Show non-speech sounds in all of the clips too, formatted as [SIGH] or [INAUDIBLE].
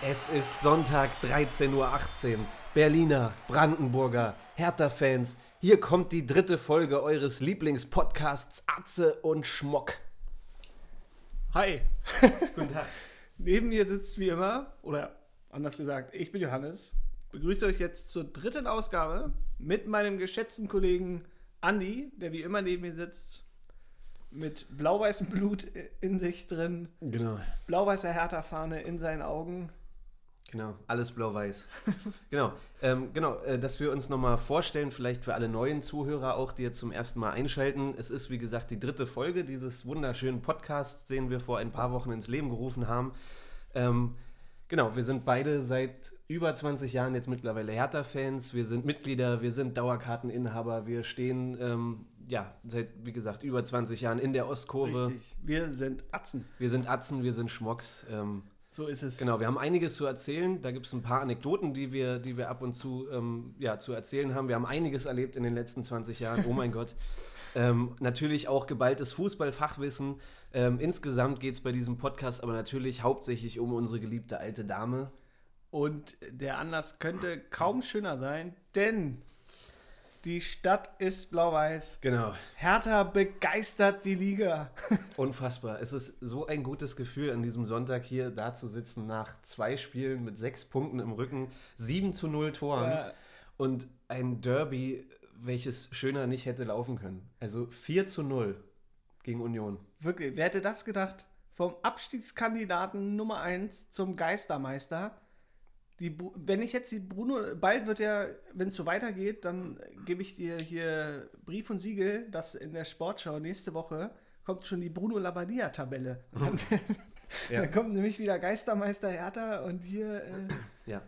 Es ist Sonntag 13.18 Uhr. Berliner, Brandenburger, Hertha-Fans, hier kommt die dritte Folge eures Lieblingspodcasts Atze und Schmock. Hi. [LAUGHS] Guten Tag. Neben mir sitzt wie immer, oder anders gesagt, ich bin Johannes. Begrüße euch jetzt zur dritten Ausgabe mit meinem geschätzten Kollegen Andi, der wie immer neben mir sitzt, mit blau-weißem Blut in sich drin, Genau, blau-weißer Hertha-Fahne in seinen Augen. Genau, alles blau-weiß. [LAUGHS] genau, ähm, genau, äh, dass wir uns nochmal vorstellen, vielleicht für alle neuen Zuhörer auch, die jetzt zum ersten Mal einschalten. Es ist, wie gesagt, die dritte Folge dieses wunderschönen Podcasts, den wir vor ein paar Wochen ins Leben gerufen haben. Ähm, genau, wir sind beide seit über 20 Jahren jetzt mittlerweile Hertha-Fans. Wir sind Mitglieder, wir sind Dauerkarteninhaber, wir stehen, ähm, ja, seit, wie gesagt, über 20 Jahren in der Ostkurve. Richtig. Wir sind Atzen. Wir sind Atzen, wir sind Schmocks. Ähm, So ist es. Genau, wir haben einiges zu erzählen. Da gibt es ein paar Anekdoten, die wir, die wir ab und zu ähm, ja, zu erzählen haben. Wir haben einiges erlebt in den letzten 20 Jahren. Oh mein [LAUGHS] Gott. Ähm, natürlich auch geballtes Fußballfachwissen. Ähm, insgesamt geht es bei diesem Podcast aber natürlich hauptsächlich um unsere geliebte alte Dame. Und der Anlass könnte kaum schöner sein, denn die Stadt ist blau-weiß. Genau. Hertha begeistert die Liga. [LAUGHS] Unfassbar. Es ist so ein gutes Gefühl, an diesem Sonntag hier da zu sitzen, nach zwei Spielen mit sechs Punkten im Rücken, 7 zu 0 Toren Ja. und ein Derby, welches schöner nicht hätte laufen können. Also 4 zu 0 gegen Union. Wirklich, wer hätte das gedacht? Vom Abstiegskandidaten Nummer 1 zum Geistermeister. Die, wenn ich jetzt die Bruno, bald wird ja, wenn es so weitergeht, dann gebe ich dir hier Brief und Siegel, dass in der Sportschau nächste Woche kommt schon die Bruno Labbadia-Tabelle. [LAUGHS] Dann, Ja. dann kommt nämlich wieder Geistermeister Hertha und hier äh, Ja.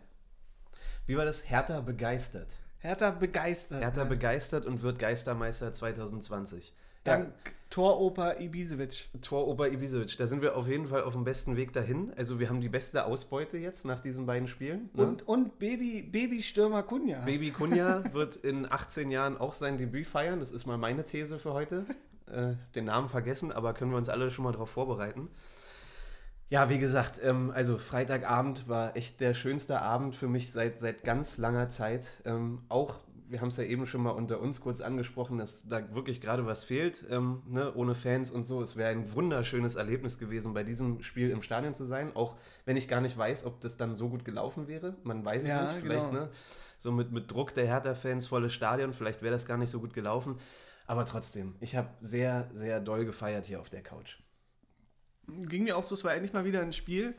Wie war das? Hertha begeistert. Hertha begeistert. Hertha ne? begeistert und wird Geistermeister 2020. Dank Toroper Ibisevic. Tor Ober Ibisevic, da sind wir auf jeden Fall auf dem besten Weg dahin. Also wir haben die beste Ausbeute jetzt nach diesen beiden Spielen. ne? Und, und Baby, Babystürmer Kunja. Baby Kunja [LAUGHS] wird in 18 Jahren auch sein Debüt feiern. Das ist mal meine These für heute. Äh, den Namen vergessen, aber können wir uns alle schon mal darauf vorbereiten. Ja, wie gesagt, ähm, also Freitagabend war echt der schönste Abend für mich seit, seit ganz langer Zeit. Ähm, auch, wir haben es ja eben schon mal unter uns kurz angesprochen, dass da wirklich gerade was fehlt, ähm, ne, ohne Fans und so. Es wäre ein wunderschönes Erlebnis gewesen, bei diesem Spiel im Stadion zu sein, auch wenn ich gar nicht weiß, ob das dann so gut gelaufen wäre. Man weiß es Ja, nicht, vielleicht, genau. ne? so mit, mit Druck der Hertha-Fans, volles Stadion, vielleicht wäre das gar nicht so gut gelaufen. Aber trotzdem, ich habe sehr, sehr doll gefeiert hier auf der Couch. ging mir auch so, es war endlich mal wieder ein Spiel,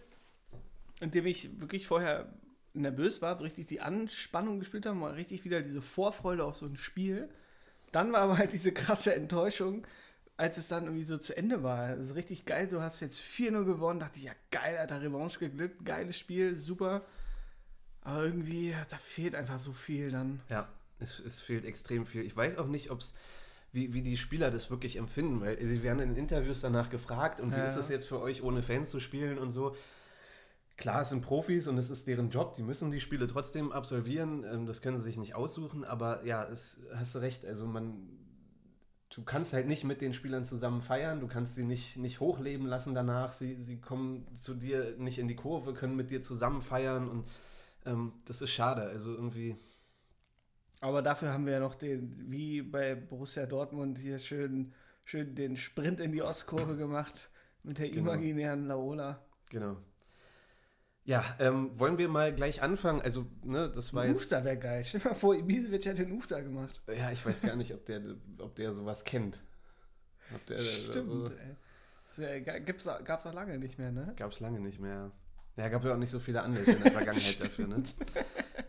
in dem ich wirklich vorher nervös war, so richtig die Anspannung gespielt habe, mal richtig wieder diese Vorfreude auf so ein Spiel. Dann war aber halt diese krasse Enttäuschung, als es dann irgendwie so zu Ende war. Das ist richtig geil, du hast jetzt 4-0 gewonnen, dachte ich, ja geil, Alter, Revanche geglückt, geiles Spiel, super. Aber irgendwie, da fehlt einfach so viel dann. Ja, es, es fehlt extrem viel. Ich weiß auch nicht, ob's, wie, wie die Spieler das wirklich empfinden, weil sie werden in Interviews danach gefragt und wie Ja. ist es jetzt für euch, ohne Fans zu spielen und so. Klar, es sind Profis und es ist deren Job, die müssen die Spiele trotzdem absolvieren, ähm, das können sie sich nicht aussuchen, aber ja, es hast du recht, also man, du kannst halt nicht mit den Spielern zusammen feiern, du kannst sie nicht, nicht hochleben lassen danach, sie, sie kommen zu dir nicht in die Kurve, können mit dir zusammen feiern und ähm, das ist schade, also irgendwie, Aber dafür haben wir ja noch den, wie bei Borussia Dortmund, hier schön, schön den Sprint in die Ostkurve gemacht mit der Genau. imaginären Laola. Genau. Ja, ähm, wollen wir mal gleich anfangen? Also, ne, das war Ein jetzt. Ufter wäre geil. Stell dir mal vor, Ibisevic hätte den Ufter gemacht. Ja, ich weiß gar nicht, ob der, ob der sowas kennt. Ob der, Stimmt. Also, ey. Ja- gibt's, gab's auch lange nicht mehr, ne? Gab es lange nicht mehr. Ja, gab ja auch nicht so viele Anlässe in der Vergangenheit [LAUGHS] dafür, ne?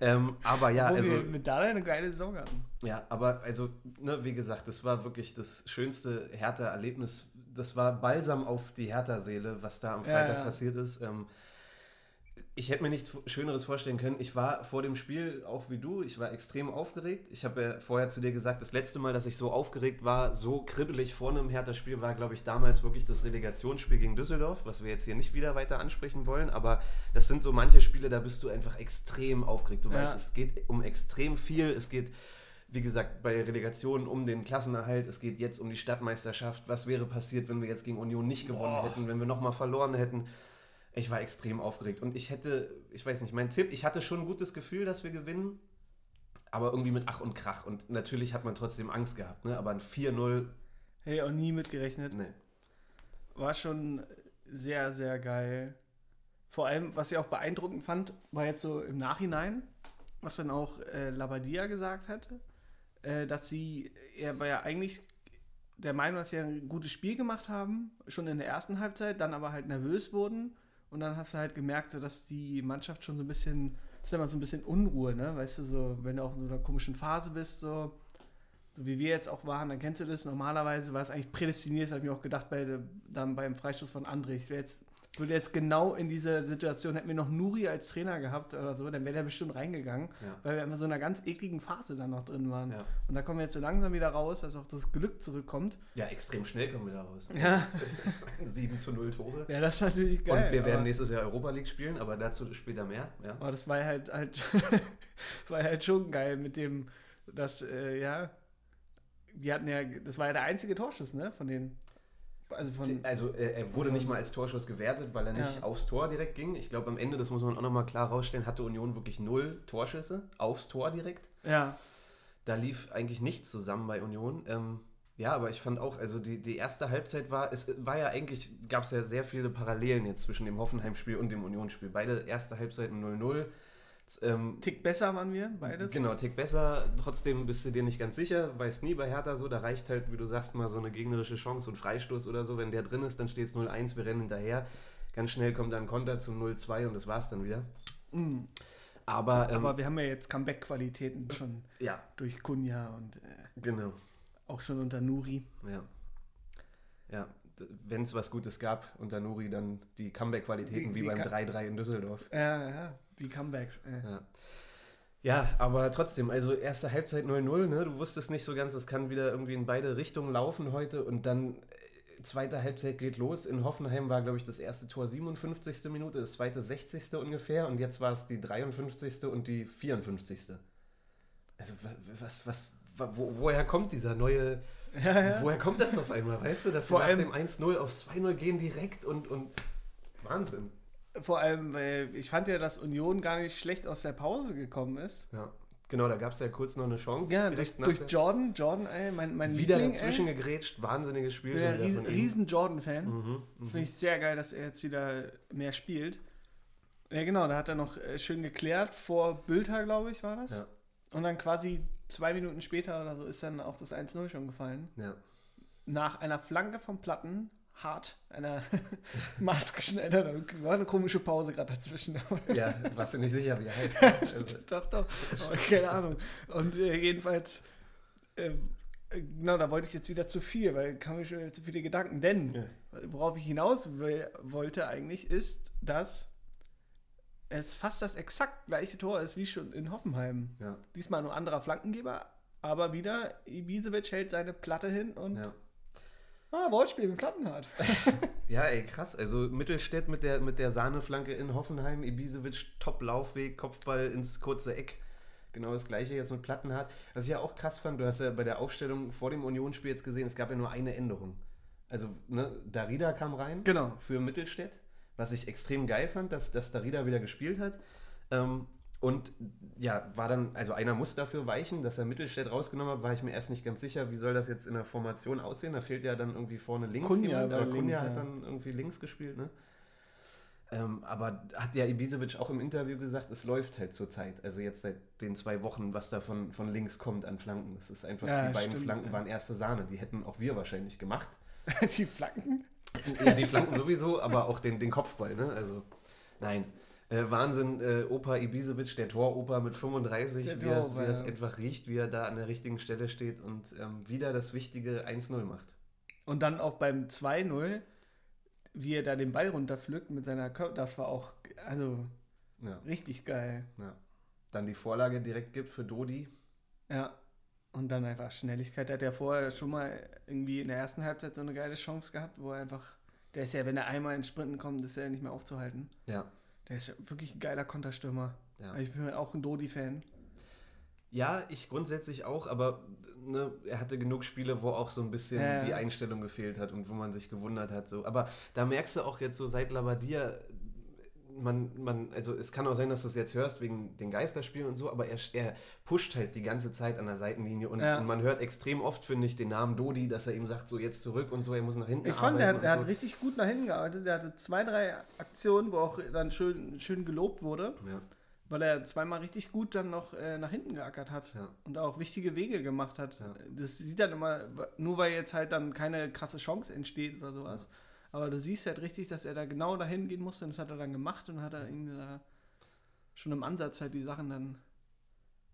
Ähm, aber ja, Obwohl also. wir mit Dada eine geile Saison hatten. Ja, aber also, ne, wie gesagt, das war wirklich das schönste Hertha-Erlebnis. Das war Balsam auf die Hertha-Seele, was da am Ja, Freitag ja. passiert ist. Ähm, ich hätte mir nichts Schöneres vorstellen können. Ich war vor dem Spiel, auch wie du, ich war extrem aufgeregt. Ich habe ja vorher zu dir gesagt, das letzte Mal, dass ich so aufgeregt war, so kribbelig vor einem Hertha-Spiel, war, glaube ich, damals wirklich das Relegationsspiel gegen Düsseldorf, was wir jetzt hier nicht wieder weiter ansprechen wollen. Aber das sind so manche Spiele, da bist du einfach extrem aufgeregt. Du Ja. weißt, es geht um extrem viel. Es geht wie gesagt, bei Relegationen um den Klassenerhalt. Es geht jetzt um die Stadtmeisterschaft. Was wäre passiert, wenn wir jetzt gegen Union nicht gewonnen Boah. hätten, wenn wir nochmal verloren hätten? Ich war extrem aufgeregt und ich hätte, ich weiß nicht, mein Tipp, ich hatte schon ein gutes Gefühl, dass wir gewinnen, aber irgendwie mit Ach und Krach und natürlich hat man trotzdem Angst gehabt, ne? aber ein 4-0, Hätte ich auch nie mitgerechnet. ne. War schon sehr, sehr geil. Vor allem, was ich auch beeindruckend fand, war jetzt so im Nachhinein, was dann auch äh, Labadia gesagt hatte, äh, dass sie, er war ja eigentlich der Meinung, dass sie ein gutes Spiel gemacht haben, schon in der ersten Halbzeit, dann aber halt nervös wurden und dann hast du halt gemerkt, so, dass die Mannschaft schon so ein bisschen, ist ja immer so ein bisschen Unruhe, ne? Weißt du, so, wenn du auch in so einer komischen Phase bist, so, so wie wir jetzt auch waren, dann kennst du das. Normalerweise war es eigentlich prädestiniert, habe ich mir auch gedacht, bei, dann beim Freistoß von André. Ich wär jetzt, würde jetzt genau in dieser Situation, hätten wir noch Nuri als Trainer gehabt oder so, dann wäre der bestimmt reingegangen, Ja. weil wir einfach so in einer ganz ekligen Phase dann noch drin waren. Ja. Und da kommen wir jetzt so langsam wieder raus, dass auch das Glück zurückkommt. ja, extrem schnell kommen wir da raus. Ja, [LAUGHS] 7 zu 0 Tore. ja das ist natürlich geil. und wir werden nächstes Jahr Europa League spielen, aber dazu später mehr. Ja. Aber das war halt, halt, [LAUGHS] war halt schon geil mit dem, dass, äh, ja, wir hatten ja, das war ja der einzige Torschuss, ne, von den, also von, Also äh, er wurde nicht mal als Torschuss gewertet, weil er nicht Ja. aufs Tor direkt ging. Ich glaube, am Ende, das muss man auch nochmal klar rausstellen, hatte Union wirklich null Torschüsse aufs Tor direkt. ja, Da lief eigentlich nichts zusammen bei Union. Ähm, ja, aber ich fand auch, also die, die erste Halbzeit war, es war ja eigentlich, gab es ja sehr viele Parallelen jetzt zwischen dem Hoffenheim-Spiel und dem Union-Spiel. Beide erste Halbzeiten 0-0. Ähm, Tick besser waren wir, beides. Genau, Tick besser. Trotzdem bist du dir nicht ganz sicher. Weiß nie bei Hertha so. Da reicht halt, wie du sagst, mal so eine gegnerische Chance und Freistoß oder so. Wenn der drin ist, dann steht es 0-1. Wir rennen hinterher. Ganz schnell kommt dann Konter zum 0-2 und das war's dann wieder. Mhm. Aber, ähm, Aber wir haben ja jetzt Comeback-Qualitäten schon ja, durch Kunja und äh, genau. auch schon unter Nuri. Ja. Ja, wenn es was Gutes gab unter Nuri, dann die Comeback-Qualitäten wie beim Ka- 3-3 in Düsseldorf. Ja, ja, die Comebacks. Äh. Ja. Ja, aber trotzdem, also erste Halbzeit 0-0, ne? Du wusstest nicht so ganz, es kann wieder irgendwie in beide Richtungen laufen heute und dann äh, zweite Halbzeit geht los. In Hoffenheim war, glaube ich, das erste Tor 57. Minute, das zweite 60. ungefähr und jetzt war es die 53. und die 54. Also wa- was, was, wa- wo, woher kommt dieser neue, [LAUGHS] Ja, ja. woher kommt das auf einmal, weißt du, dass Vor nach allem- dem 1-0 auf 2-0 gehen direkt und, und Wahnsinn. Vor allem, äh, ich fand ja, dass Union gar nicht schlecht aus der Pause gekommen ist. Ja, genau, da gab es ja kurz noch eine Chance. Ja, durch, durch Jordan. Jordan, ey, mein, mein Wieder Liebling, dazwischen ey. gegrätscht, wahnsinniges Spiel. Ja riesen, riesen Jordan-Fan. Mhm, mhm. Finde ich sehr geil, dass er jetzt wieder mehr spielt. Ja, genau, da hat er noch äh, schön geklärt vor Bülter, glaube ich, war das. Ja. Und dann quasi zwei Minuten später oder so ist dann auch das 1-0 schon gefallen. Ja. Nach einer Flanke vom Platten, hart, einer [LAUGHS] maßgeschneiderten, war eine komische Pause gerade dazwischen. [LAUGHS] ja, warst du nicht sicher, wie er heißt. [LAUGHS] Also, doch, doch, aber keine Ahnung. Und äh, jedenfalls, äh, genau, da wollte ich jetzt wieder zu viel, weil kam mir schon wieder zu viele Gedanken. Denn, Ja. worauf ich hinaus will, wollte eigentlich, ist, dass es fast das exakt gleiche Tor ist wie schon in Hoffenheim. ja, Diesmal nur anderer Flankengeber, aber wieder Ibisevic hält seine Platte hin und ja. Ah, Wortspiel mit Plattenhardt. [LAUGHS] ja, ey, krass. Also Mittelstädt mit der, mit der Sahneflanke in Hoffenheim, Ibisevic, Top-Laufweg, Kopfball ins kurze Eck. Genau das gleiche jetzt mit Plattenhardt. Was ich ja auch krass fand, du hast ja bei der Aufstellung vor dem Unionsspiel jetzt gesehen, es gab ja nur eine Änderung. Also, ne, Darida kam rein Genau. für Mittelstädt, was ich extrem geil fand, dass, dass Darida wieder gespielt hat. Ähm, und ja, war dann, also einer muss dafür weichen, dass er Mittelstädt rausgenommen hat, war ich mir erst nicht ganz sicher, wie soll das jetzt in der Formation aussehen. Da fehlt ja dann irgendwie vorne links Kunja jemand, aber Kunja hat ja. dann irgendwie links gespielt, ne? Ähm, aber hat ja Ibisevic auch im Interview gesagt, es läuft halt zurzeit. Also jetzt seit den zwei Wochen, was da von, von links kommt an Flanken. Das ist einfach, Ja, die beiden stimmt, Flanken ja. waren erste Sahne. Die hätten auch wir wahrscheinlich gemacht. [LAUGHS] Die Flanken? Ja, die Flanken sowieso, aber auch den, den Kopfball, ne? Also, nein. Äh, Wahnsinn, äh, Opa Ibisevic, der Toroper mit 35, Der wie er, wie er es ja. einfach riecht, wie er da an der richtigen Stelle steht und ähm, wieder das wichtige 1-0 macht. Und dann auch beim 2-0, wie er da den Ball runterpflückt mit seiner Körper, das war auch, also Ja, richtig geil. ja. Dann die Vorlage direkt gibt für Dodi. Ja. Und dann einfach Schnelligkeit. Der hat ja vorher schon mal irgendwie in der ersten Halbzeit so eine geile Chance gehabt, wo er einfach, der ist ja, wenn er einmal ins Sprinten kommt, ist er nicht mehr aufzuhalten. Ja. Der ist ja wirklich ein geiler Konterstürmer. Ja. Ich bin auch ein Dodi-Fan. Ja, ich grundsätzlich auch, aber ne, er hatte genug Spiele, wo auch so ein bisschen Ja. die Einstellung gefehlt hat und wo man sich gewundert hat. So. Aber da merkst du auch jetzt so seit Labadia, man, man, also es kann auch sein, dass du es jetzt hörst wegen den Geisterspielen und so, aber er, er pusht halt die ganze Zeit an der Seitenlinie und, Ja. und man hört extrem oft, finde ich, den Namen Dodi, dass er ihm sagt, so jetzt zurück und so, er muss nach hinten Ich fand, er, arbeiten hat- er und hat richtig gut nach hinten gearbeitet. Er hatte zwei, drei Aktionen, wo auch dann schön, schön gelobt wurde, so. Ja, weil er zweimal richtig gut dann noch äh, nach hinten geackert hat ja. und auch wichtige Wege gemacht hat. Ja. Das sieht dann immer, nur weil jetzt halt dann keine krasse Chance entsteht oder sowas. Aber du siehst halt richtig, dass er da genau dahin gehen musste und das hat er dann gemacht und hat er irgendwie da schon im Ansatz halt die Sachen dann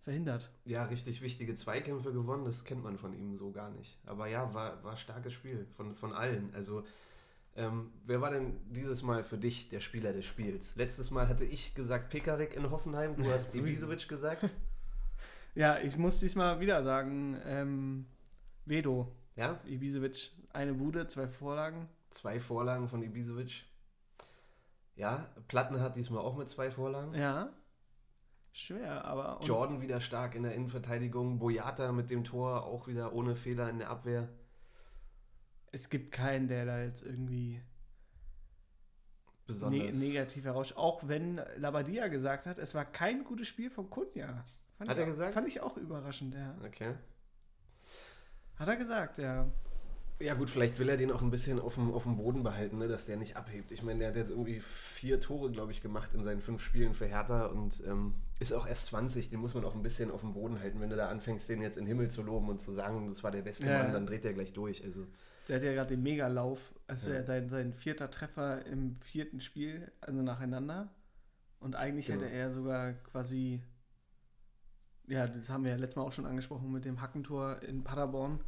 verhindert. ja, richtig wichtige Zweikämpfe gewonnen, das kennt man von ihm so gar nicht. Aber ja, war, war starkes Spiel von, von allen. Also, ähm, wer war denn dieses Mal für dich der Spieler des Spiels? Letztes Mal hatte ich gesagt Pekarik in Hoffenheim, du hast. [LAUGHS] Ibisevic gesagt. Ja, ich muss diesmal wieder sagen, ähm, Vedo, Ja, Ibisevic, eine Bude, zwei Vorlagen. zwei Vorlagen von Ibisevic. Ja, Platten hat diesmal auch mit zwei Vorlagen. Ja. Schwer, aber. Jordan wieder stark in der Innenverteidigung. Boyata mit dem Tor auch wieder ohne Fehler in der Abwehr. Es gibt keinen, der da jetzt irgendwie Besonders. ne negativ heraus. Auch wenn Labadia gesagt hat, es war kein gutes Spiel von Kunja. Fand Hat er auch, gesagt? Fand ich auch überraschend, ja. Okay. Hat er gesagt, ja. Ja gut, vielleicht will er den auch ein bisschen auf dem, auf dem Boden behalten, ne, dass der nicht abhebt. Ich meine, der hat jetzt irgendwie vier Tore, glaube ich, gemacht in seinen fünf Spielen für Hertha und ähm, ist auch erst 20. Den muss man auch ein bisschen auf dem Boden halten. Wenn du da anfängst, den jetzt in den Himmel zu loben und zu sagen, das war der beste Ja. Mann, dann dreht der gleich durch. Also Der hat ja gerade den Megalauf. Also Ja. sein, sein vierter Treffer im vierten Spiel, also nacheinander. Und eigentlich Genau. hätte er sogar quasi. Ja, das haben wir ja letztes Mal auch schon angesprochen mit dem Hackentor in Paderborn.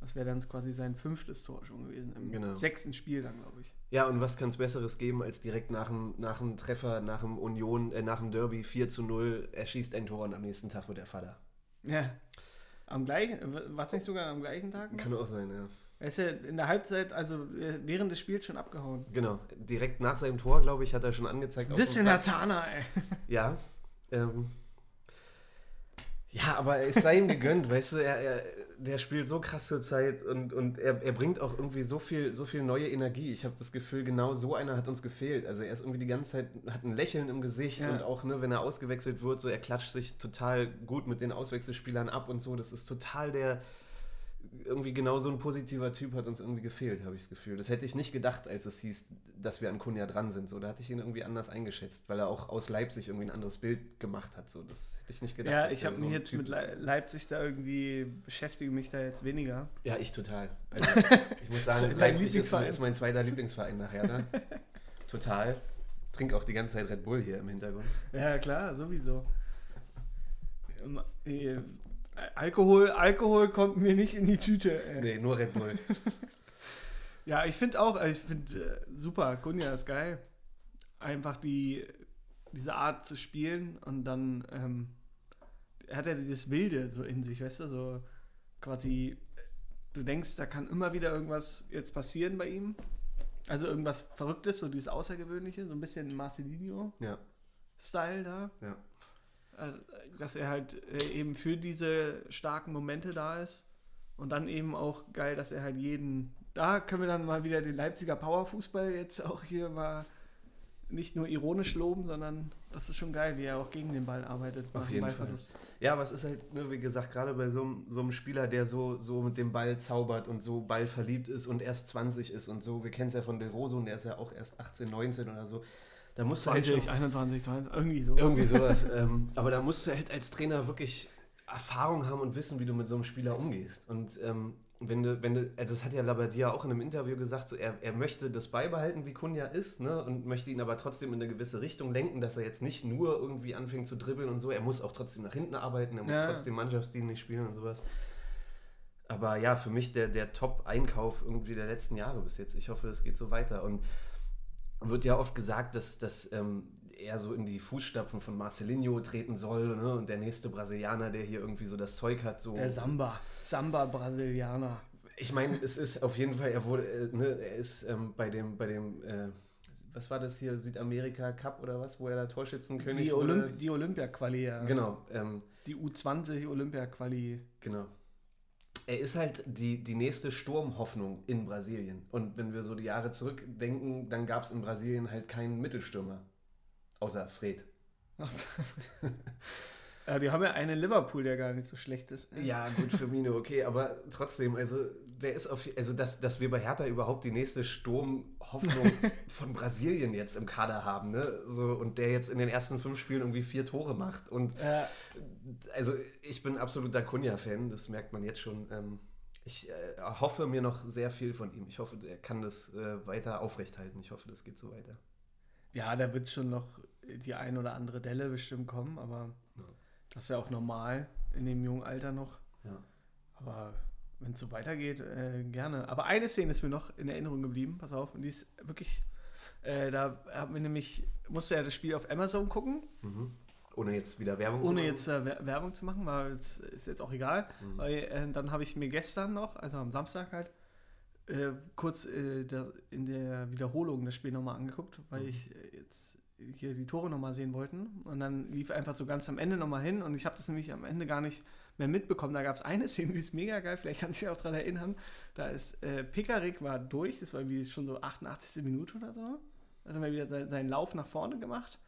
Das wäre dann quasi sein fünftes Tor schon gewesen. Im Genau. sechsten Spiel dann, glaube ich. Ja, und was kann es Besseres geben, als direkt nach dem, nach dem Treffer, nach dem Union, äh, nach dem Derby 4 zu 0, er schießt ein Tor und am nächsten Tag wird er Vater. Ja. Am gleichen, war es nicht sogar am gleichen Tag? noch? Kann auch sein, ja. Er ist ja in der Halbzeit, also äh, während des Spiels schon abgehauen. Genau, direkt nach seinem Tor, glaube ich, hat er schon angezeigt. Ein bisschen. Hatana, ey. [LAUGHS] Ja. Ähm, ja, aber es sei ihm gegönnt, weißt du, er, er, der spielt so krass zur Zeit und, und er, er bringt auch irgendwie so viel, so viel neue Energie. Ich habe das Gefühl, genau so einer hat uns gefehlt. Also er ist irgendwie die ganze Zeit, hat ein Lächeln im Gesicht Ja. und auch, ne, wenn er ausgewechselt wird, so er klatscht sich total gut mit den Auswechselspielern ab und so. Das ist total der, irgendwie genau so ein positiver Typ hat uns irgendwie gefehlt, habe ich das Gefühl. Das hätte ich nicht gedacht, als es hieß, dass wir an Kunja dran sind. So, da hatte ich ihn irgendwie anders eingeschätzt, weil er auch aus Leipzig irgendwie ein anderes Bild gemacht hat. So, das hätte ich nicht gedacht. Ja, ich habe so mich jetzt Typ mit. Le Leipzig da irgendwie, beschäftige mich da jetzt weniger. Ja, ich total. Also, [LAUGHS] ich muss sagen, Leipzig ist, ist mein zweiter Lieblingsverein nachher. Ne? [LAUGHS] total. Trink auch die ganze Zeit Red Bull hier im Hintergrund. Ja, klar, sowieso. Alkohol, Alkohol kommt mir nicht in die Tüte. Ey. Nee, nur Red Bull. [LAUGHS] Ja, ich finde auch, also ich finde äh, super, Kunja ist geil. Einfach die, diese Art zu spielen und dann ähm, hat er dieses Wilde so in sich, weißt du, so quasi, du denkst, da kann immer wieder irgendwas jetzt passieren bei ihm. Also irgendwas Verrücktes, so dieses Außergewöhnliche, so ein bisschen Marcelinho-Style Ja, da. ja. Äh, Dass er halt äh, eben für diese starken Momente da ist. Und dann eben auch geil, dass er halt jeden. Da können wir dann mal wieder den Leipziger Powerfußball jetzt auch hier mal nicht nur ironisch loben, sondern das ist schon geil, wie er auch gegen den Ball arbeitet. Auf jeden Ballverlust. Ja, aber es ist halt, ne, wie gesagt, gerade bei so, einem- so einem Spieler, der so, so mit dem Ball zaubert und so ballverliebt ist und erst 20 ist und so. Wir kennen es ja von Del Rosso und der ist ja auch erst 18, 19 oder so. Da musst du halt schon 20, 21, 20, irgendwie so. Irgendwie sowas. [LAUGHS] ähm, aber da musst du halt als Trainer wirklich Erfahrung haben und wissen, wie du mit so einem Spieler umgehst. Und ähm, wenn du, wenn du, also das hat ja Labadia auch in einem Interview gesagt, so er, er möchte das beibehalten, wie Kunja ist, ne? Und möchte ihn aber trotzdem in eine gewisse Richtung lenken, dass er jetzt nicht nur irgendwie anfängt zu dribbeln und so, er muss auch trotzdem nach hinten arbeiten, er muss Ja. trotzdem Mannschaftsdienlich spielen und sowas. Aber ja, für mich der, der Top-Einkauf irgendwie der letzten Jahre bis jetzt. Ich hoffe, es geht so weiter. Und wird ja oft gesagt, dass, dass ähm, er so in die Fußstapfen von Marcelinho treten soll ne? und der nächste Brasilianer, der hier irgendwie so das Zeug hat. So. Der Samba. Samba-Brasilianer. Ich meine, es ist auf jeden Fall, er wurde, äh, ne, er ist ähm, bei dem, bei dem, äh, was war das hier, Südamerika Cup oder was, wo er da Torschützenkönig Die, wurde? Olymp die Olympia-Quali, ja. Genau, ähm, Die U20 Olympia-Quali. genau. Er ist halt die, die nächste Sturmhoffnung in Brasilien. Und wenn wir so die Jahre zurückdenken, dann gab es in Brasilien halt keinen Mittelstürmer. Außer Fred. [LAUGHS] ja, die haben ja einen Liverpool, der gar nicht so schlecht ist. Ja, gut, Firmino, okay, aber trotzdem, also der ist auf, also dass, dass wir bei Hertha überhaupt die nächste Sturmhoffnung [LAUGHS] von Brasilien jetzt im Kader haben, ne? So, und der jetzt in den ersten fünf Spielen irgendwie vier Tore macht. Und Ja. also ich bin absoluter Kunja-Fan, das merkt man jetzt schon. Ähm, ich äh, hoffe mir noch sehr viel von ihm. Ich hoffe, er kann das äh, weiter aufrechthalten. Ich hoffe, das geht so weiter. Ja, da wird schon noch die ein oder andere Delle bestimmt kommen, aber Ja. das ist ja auch normal in dem jungen Alter noch. Ja. Aber wenn es so weitergeht, äh, gerne. Aber eine Szene ist mir noch in Erinnerung geblieben, pass auf, und die ist wirklich, äh, da haben wir nämlich, musste ja das Spiel auf Amazon gucken, Mhm. Ohne jetzt wieder Werbung zu ohne machen. jetzt äh, Wer- Werbung zu machen, weil es ist jetzt auch egal. Mhm. Weil äh, dann habe ich mir gestern noch, also am Samstag halt, äh, kurz äh, der, in der Wiederholung das Spiel nochmal angeguckt, weil Mhm. ich jetzt hier die Tore nochmal sehen wollten. Und dann lief einfach so ganz am Ende nochmal hin und ich habe das nämlich am Ende gar nicht mehr mitbekommen. Da gab es eine [LAUGHS] Szene, die ist mega geil, vielleicht kannst du dich auch daran erinnern. Da ist äh, Pekarik war durch, das war irgendwie schon so 88. Minute oder so. Also mal wieder seinen, seinen Lauf nach vorne gemacht.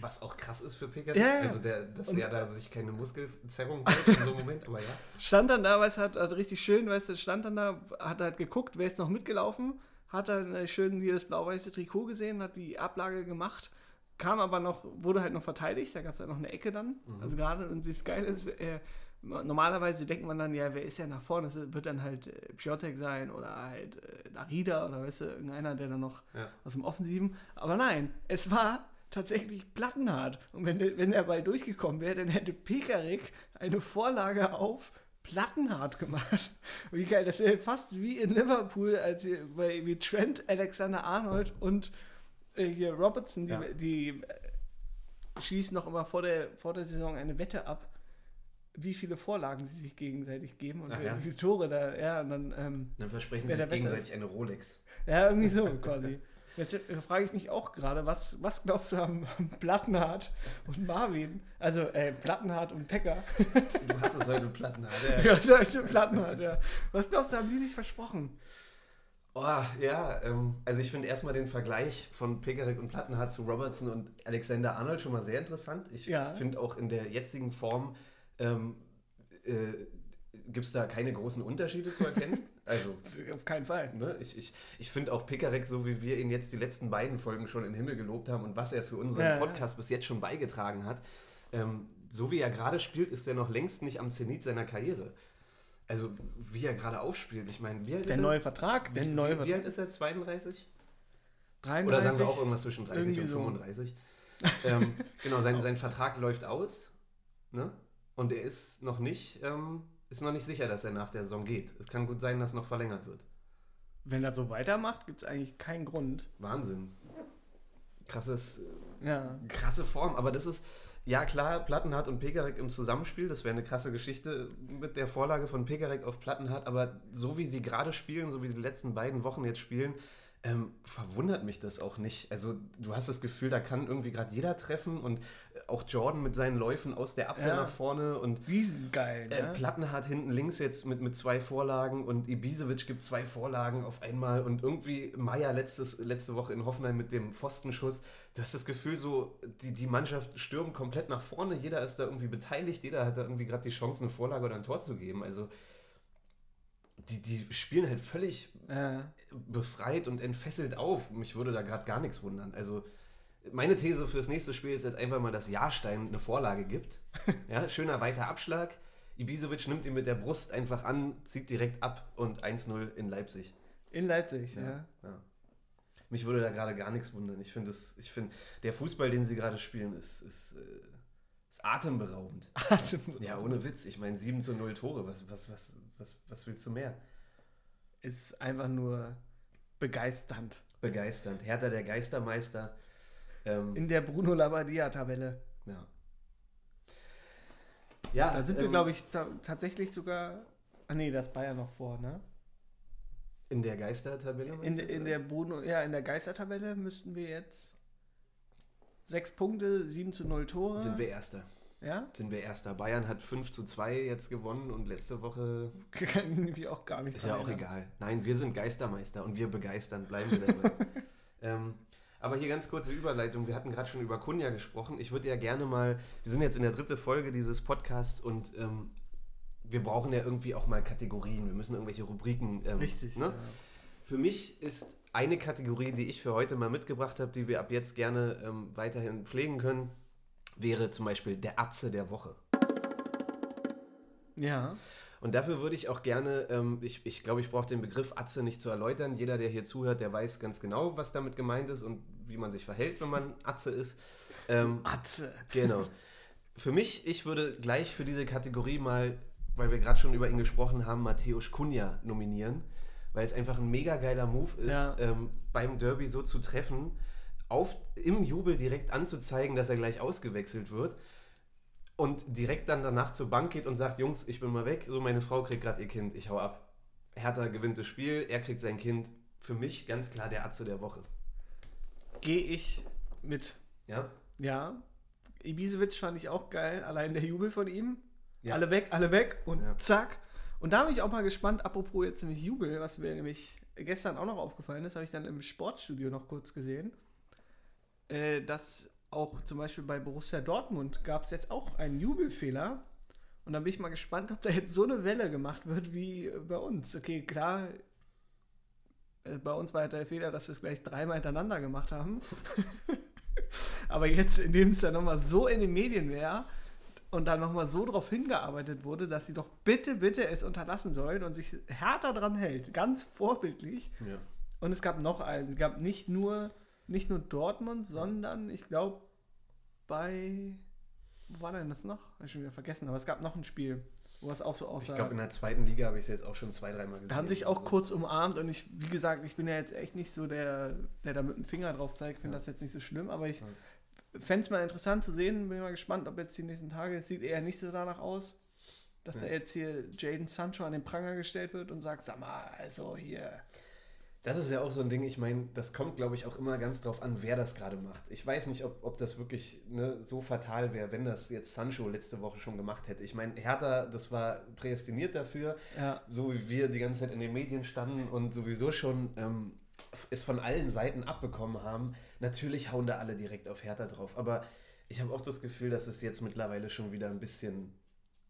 Was auch krass ist für Pickett. Ja. Also, der, dass Und- der da sich keine Muskelzerrung holt in so einem Moment, aber ja. [LAUGHS] stand dann da, weißt du, hat, hat richtig schön, weißt du, stand dann da, hat halt geguckt, wer ist noch mitgelaufen, hat dann schön hier das blau-weiße Trikot gesehen, hat die Ablage gemacht, kam aber noch, wurde halt noch verteidigt, da gab es halt noch eine Ecke dann. Also gerade, und das Geile ist, äh, normalerweise denkt man dann, ja, wer ist ja nach vorne? Das wird dann halt äh, Piotek sein oder halt äh, Narida oder weißt du, irgendeiner, der dann noch Ja. aus dem Offensiven. Aber nein, es war tatsächlich plattenhart. Und wenn, der- wenn der Ball durchgekommen wäre, dann hätte Pekarik eine Vorlage auf plattenhart gemacht. [LAUGHS] Wie geil, das ist fast wie in Liverpool, als hier bei, wie Trent, Alexander Arnold und äh, hier Robertson, die, Ja. die äh, schließen noch immer vor der, vor der Saison eine Wette ab, wie viele Vorlagen sie sich gegenseitig geben und Ach wie ja. viele Tore da, ja, und dann, ähm, Dann versprechen sie sich gegenseitig eine Rolex. ja, irgendwie so [LAUGHS] quasi. Jetzt äh, frage ich mich auch gerade, was, was glaubst du haben, Plattenhardt und Marvin? Also, äh, Plattenhardt und Pecker. [LAUGHS] Du hast es heute Platten. Ja. [LAUGHS] ja, da ist Plattenhardt, ja. Was glaubst du, haben die sich versprochen? Oh, ja, ähm, also ich finde erstmal den Vergleich von Pickerick und Plattenhardt zu Robertson und Alexander Arnold schon mal sehr interessant. Ich Ja. finde auch in der jetzigen Form ähm, äh, gibt es da keine großen Unterschiede zu erkennen. Also, [LAUGHS] Auf keinen Fall. ne, ich, ich, ich finde auch Pickerick, so wie wir ihn jetzt die letzten beiden Folgen schon in den Himmel gelobt haben und was er für unseren Ja, ja. Podcast bis jetzt schon beigetragen hat, ähm, so wie er gerade spielt, ist er noch längst nicht am Zenit seiner Karriere. Also, wie er gerade aufspielt. Ich meine, wie alt Der ist er? neue Vertrag, der Wie, neue wie, wie alt ist er? 32? 33. Oder sagen wir auch irgendwas zwischen 30 und Irgendwie so. 35? ähm, genau, sein, [LAUGHS] sein Vertrag läuft aus. Ne? Und er ist noch nicht, ähm, ist noch nicht sicher, dass er nach der Saison geht. Es kann gut sein, dass noch verlängert wird. Wenn er so weitermacht, gibt es eigentlich keinen Grund. Wahnsinn. Krasses, Ja. krasse Form. Aber das ist, ja klar, Plattenhardt und Pekarek im Zusammenspiel, das wäre eine krasse Geschichte mit der Vorlage von Pekarek auf Plattenhardt. Aber so wie sie gerade spielen, so wie die letzten beiden Wochen jetzt spielen, ähm, verwundert mich das auch nicht. Also du hast das Gefühl, da kann irgendwie gerade jeder treffen und auch Jordan mit seinen Läufen aus der Abwehr Ja. nach vorne und Die sind geil. äh, ne? Plattenhardt hinten links jetzt mit, mit zwei Vorlagen und Ibisevic gibt zwei Vorlagen auf einmal und irgendwie Meier letztes, letzte Woche in Hoffenheim mit dem Pfostenschuss. Du hast das Gefühl, so die, die Mannschaft stürmt komplett nach vorne, jeder ist da irgendwie beteiligt, jeder hat da irgendwie gerade die Chance, eine Vorlage oder ein Tor zu geben. Also die, die spielen halt völlig Ja. befreit und entfesselt auf. Mich würde da gerade gar nichts wundern. Also meine These fürs nächste Spiel ist jetzt einfach mal, dass Jahrstein eine Vorlage gibt. [LAUGHS] Ja, schöner weiter Abschlag. Ibisevic nimmt ihn mit der Brust einfach an, zieht direkt ab und 1-0 in Leipzig. In Leipzig, ja. Ja. Mich würde da gerade gar nichts wundern. Ich finde, das- ich finde, der Fußball, den sie gerade spielen, ist, ist, äh, ist atemberaubend. Ja, ohne Witz. Ich meine, 7 zu 0 Tore. Was, was, was, was, was willst du mehr? Ist einfach nur begeisternd. Begeisternd. Hertha der Geistermeister. Ähm, In der Bruno Labbadia-Tabelle. Ja. Ja, Da sind wir, ähm, glaube ich, ta tatsächlich sogar. Ah, nee, das Bayern noch vor, ne? In der Geistertabelle? In, in der? Bruno, ja, in der Geistertabelle müssten wir jetzt sechs Punkte, 7 zu 0 Tore. Sind wir Erster. Ja? Sind wir Erster. Bayern hat 5 zu 2 jetzt gewonnen und letzte Woche [LAUGHS] Kann ich irgendwie auch gar nicht ist ja auch egal. Nein, wir sind Geistermeister und wir begeistern. Bleiben wir dabei. [LAUGHS] ähm, Aber hier ganz kurze Überleitung. Wir hatten gerade schon über Kunja gesprochen. Ich würde ja gerne mal, wir sind jetzt in der dritten Folge dieses Podcasts und ähm, wir brauchen ja irgendwie auch mal Kategorien. Wir müssen irgendwelche Rubriken. Ähm, Richtig. Ne? Ja. Für mich ist eine Kategorie, die ich für heute mal mitgebracht habe, die wir ab jetzt gerne ähm, weiterhin pflegen können, wäre zum Beispiel der Atze der Woche. ja. Und dafür würde ich auch gerne, ähm, ich, ich glaube, ich brauche den Begriff Atze nicht zu erläutern. Jeder, der hier zuhört, der weiß ganz genau, was damit gemeint ist und wie man sich verhält, wenn man Atze ist. Ähm, Atze. Genau. Für mich, ich würde gleich für diese Kategorie mal, weil wir gerade schon über ihn gesprochen haben, Mateusz Kunja nominieren, weil es einfach ein mega geiler Move ist, Ja. ähm, beim Derby so zu treffen, auf, im Jubel direkt anzuzeigen, dass er gleich ausgewechselt wird und direkt dann danach zur Bank geht und sagt, Jungs, ich bin mal weg, so meine Frau kriegt gerade ihr Kind, ich hau ab. Hertha gewinnt das Spiel, er kriegt sein Kind. Für mich ganz klar der Atze der Woche. Gehe ich mit. Ja? Ja. Ibisevic fand ich auch geil. Allein der Jubel von ihm. Ja. Alle weg, alle weg und Ja. zack. Und da bin ich auch mal gespannt, apropos jetzt nämlich Jubel, was mir nämlich gestern auch noch aufgefallen ist, habe ich dann im Sportstudio noch kurz gesehen, äh, dass auch zum Beispiel bei Borussia Dortmund gab es jetzt auch einen Jubelfehler. Und da bin ich mal gespannt, ob da jetzt so eine Welle gemacht wird wie bei uns. Okay, klar, äh, bei uns war halt der Fehler, dass wir es gleich dreimal hintereinander gemacht haben. [LAUGHS] Aber jetzt, indem es dann nochmal so in den Medien wäre und dann nochmal so darauf hingearbeitet wurde, dass sie doch bitte, bitte es unterlassen sollen und sich härter dran hält, ganz vorbildlich. Ja. Und es gab noch einen, es gab nicht nur, nicht nur Dortmund, sondern ich glaube bei, wo war denn das noch? Hab ich schon wieder vergessen, aber es gab noch ein Spiel, wo es auch so aussah. Ich glaube, in der zweiten Liga habe ich es jetzt auch schon zwei, dreimal gesehen. Da haben sich auch kurz umarmt und ich, wie gesagt, ich bin ja jetzt echt nicht so der, der da mit dem Finger drauf zeigt, finde Ja. das jetzt nicht so schlimm, aber ich Ja. fände es mal interessant zu sehen, bin mal gespannt, ob jetzt die nächsten Tage, es sieht eher nicht so danach aus, dass da Ja. jetzt hier Jaden Sancho an den Pranger gestellt wird und sagt, sag mal, also hier, Das ist ja auch so ein Ding, ich meine, das kommt, glaube ich, auch immer ganz drauf an, wer das gerade macht. Ich weiß nicht, ob, ob das wirklich ne, so fatal wäre, wenn das jetzt Sancho letzte Woche schon gemacht hätte. Ich meine, Hertha, das war prädestiniert dafür, ja, so wie wir die ganze Zeit in den Medien standen und sowieso schon ähm, es von allen Seiten abbekommen haben. Natürlich hauen da alle direkt auf Hertha drauf. Aber ich habe auch das Gefühl, dass es jetzt mittlerweile schon wieder ein bisschen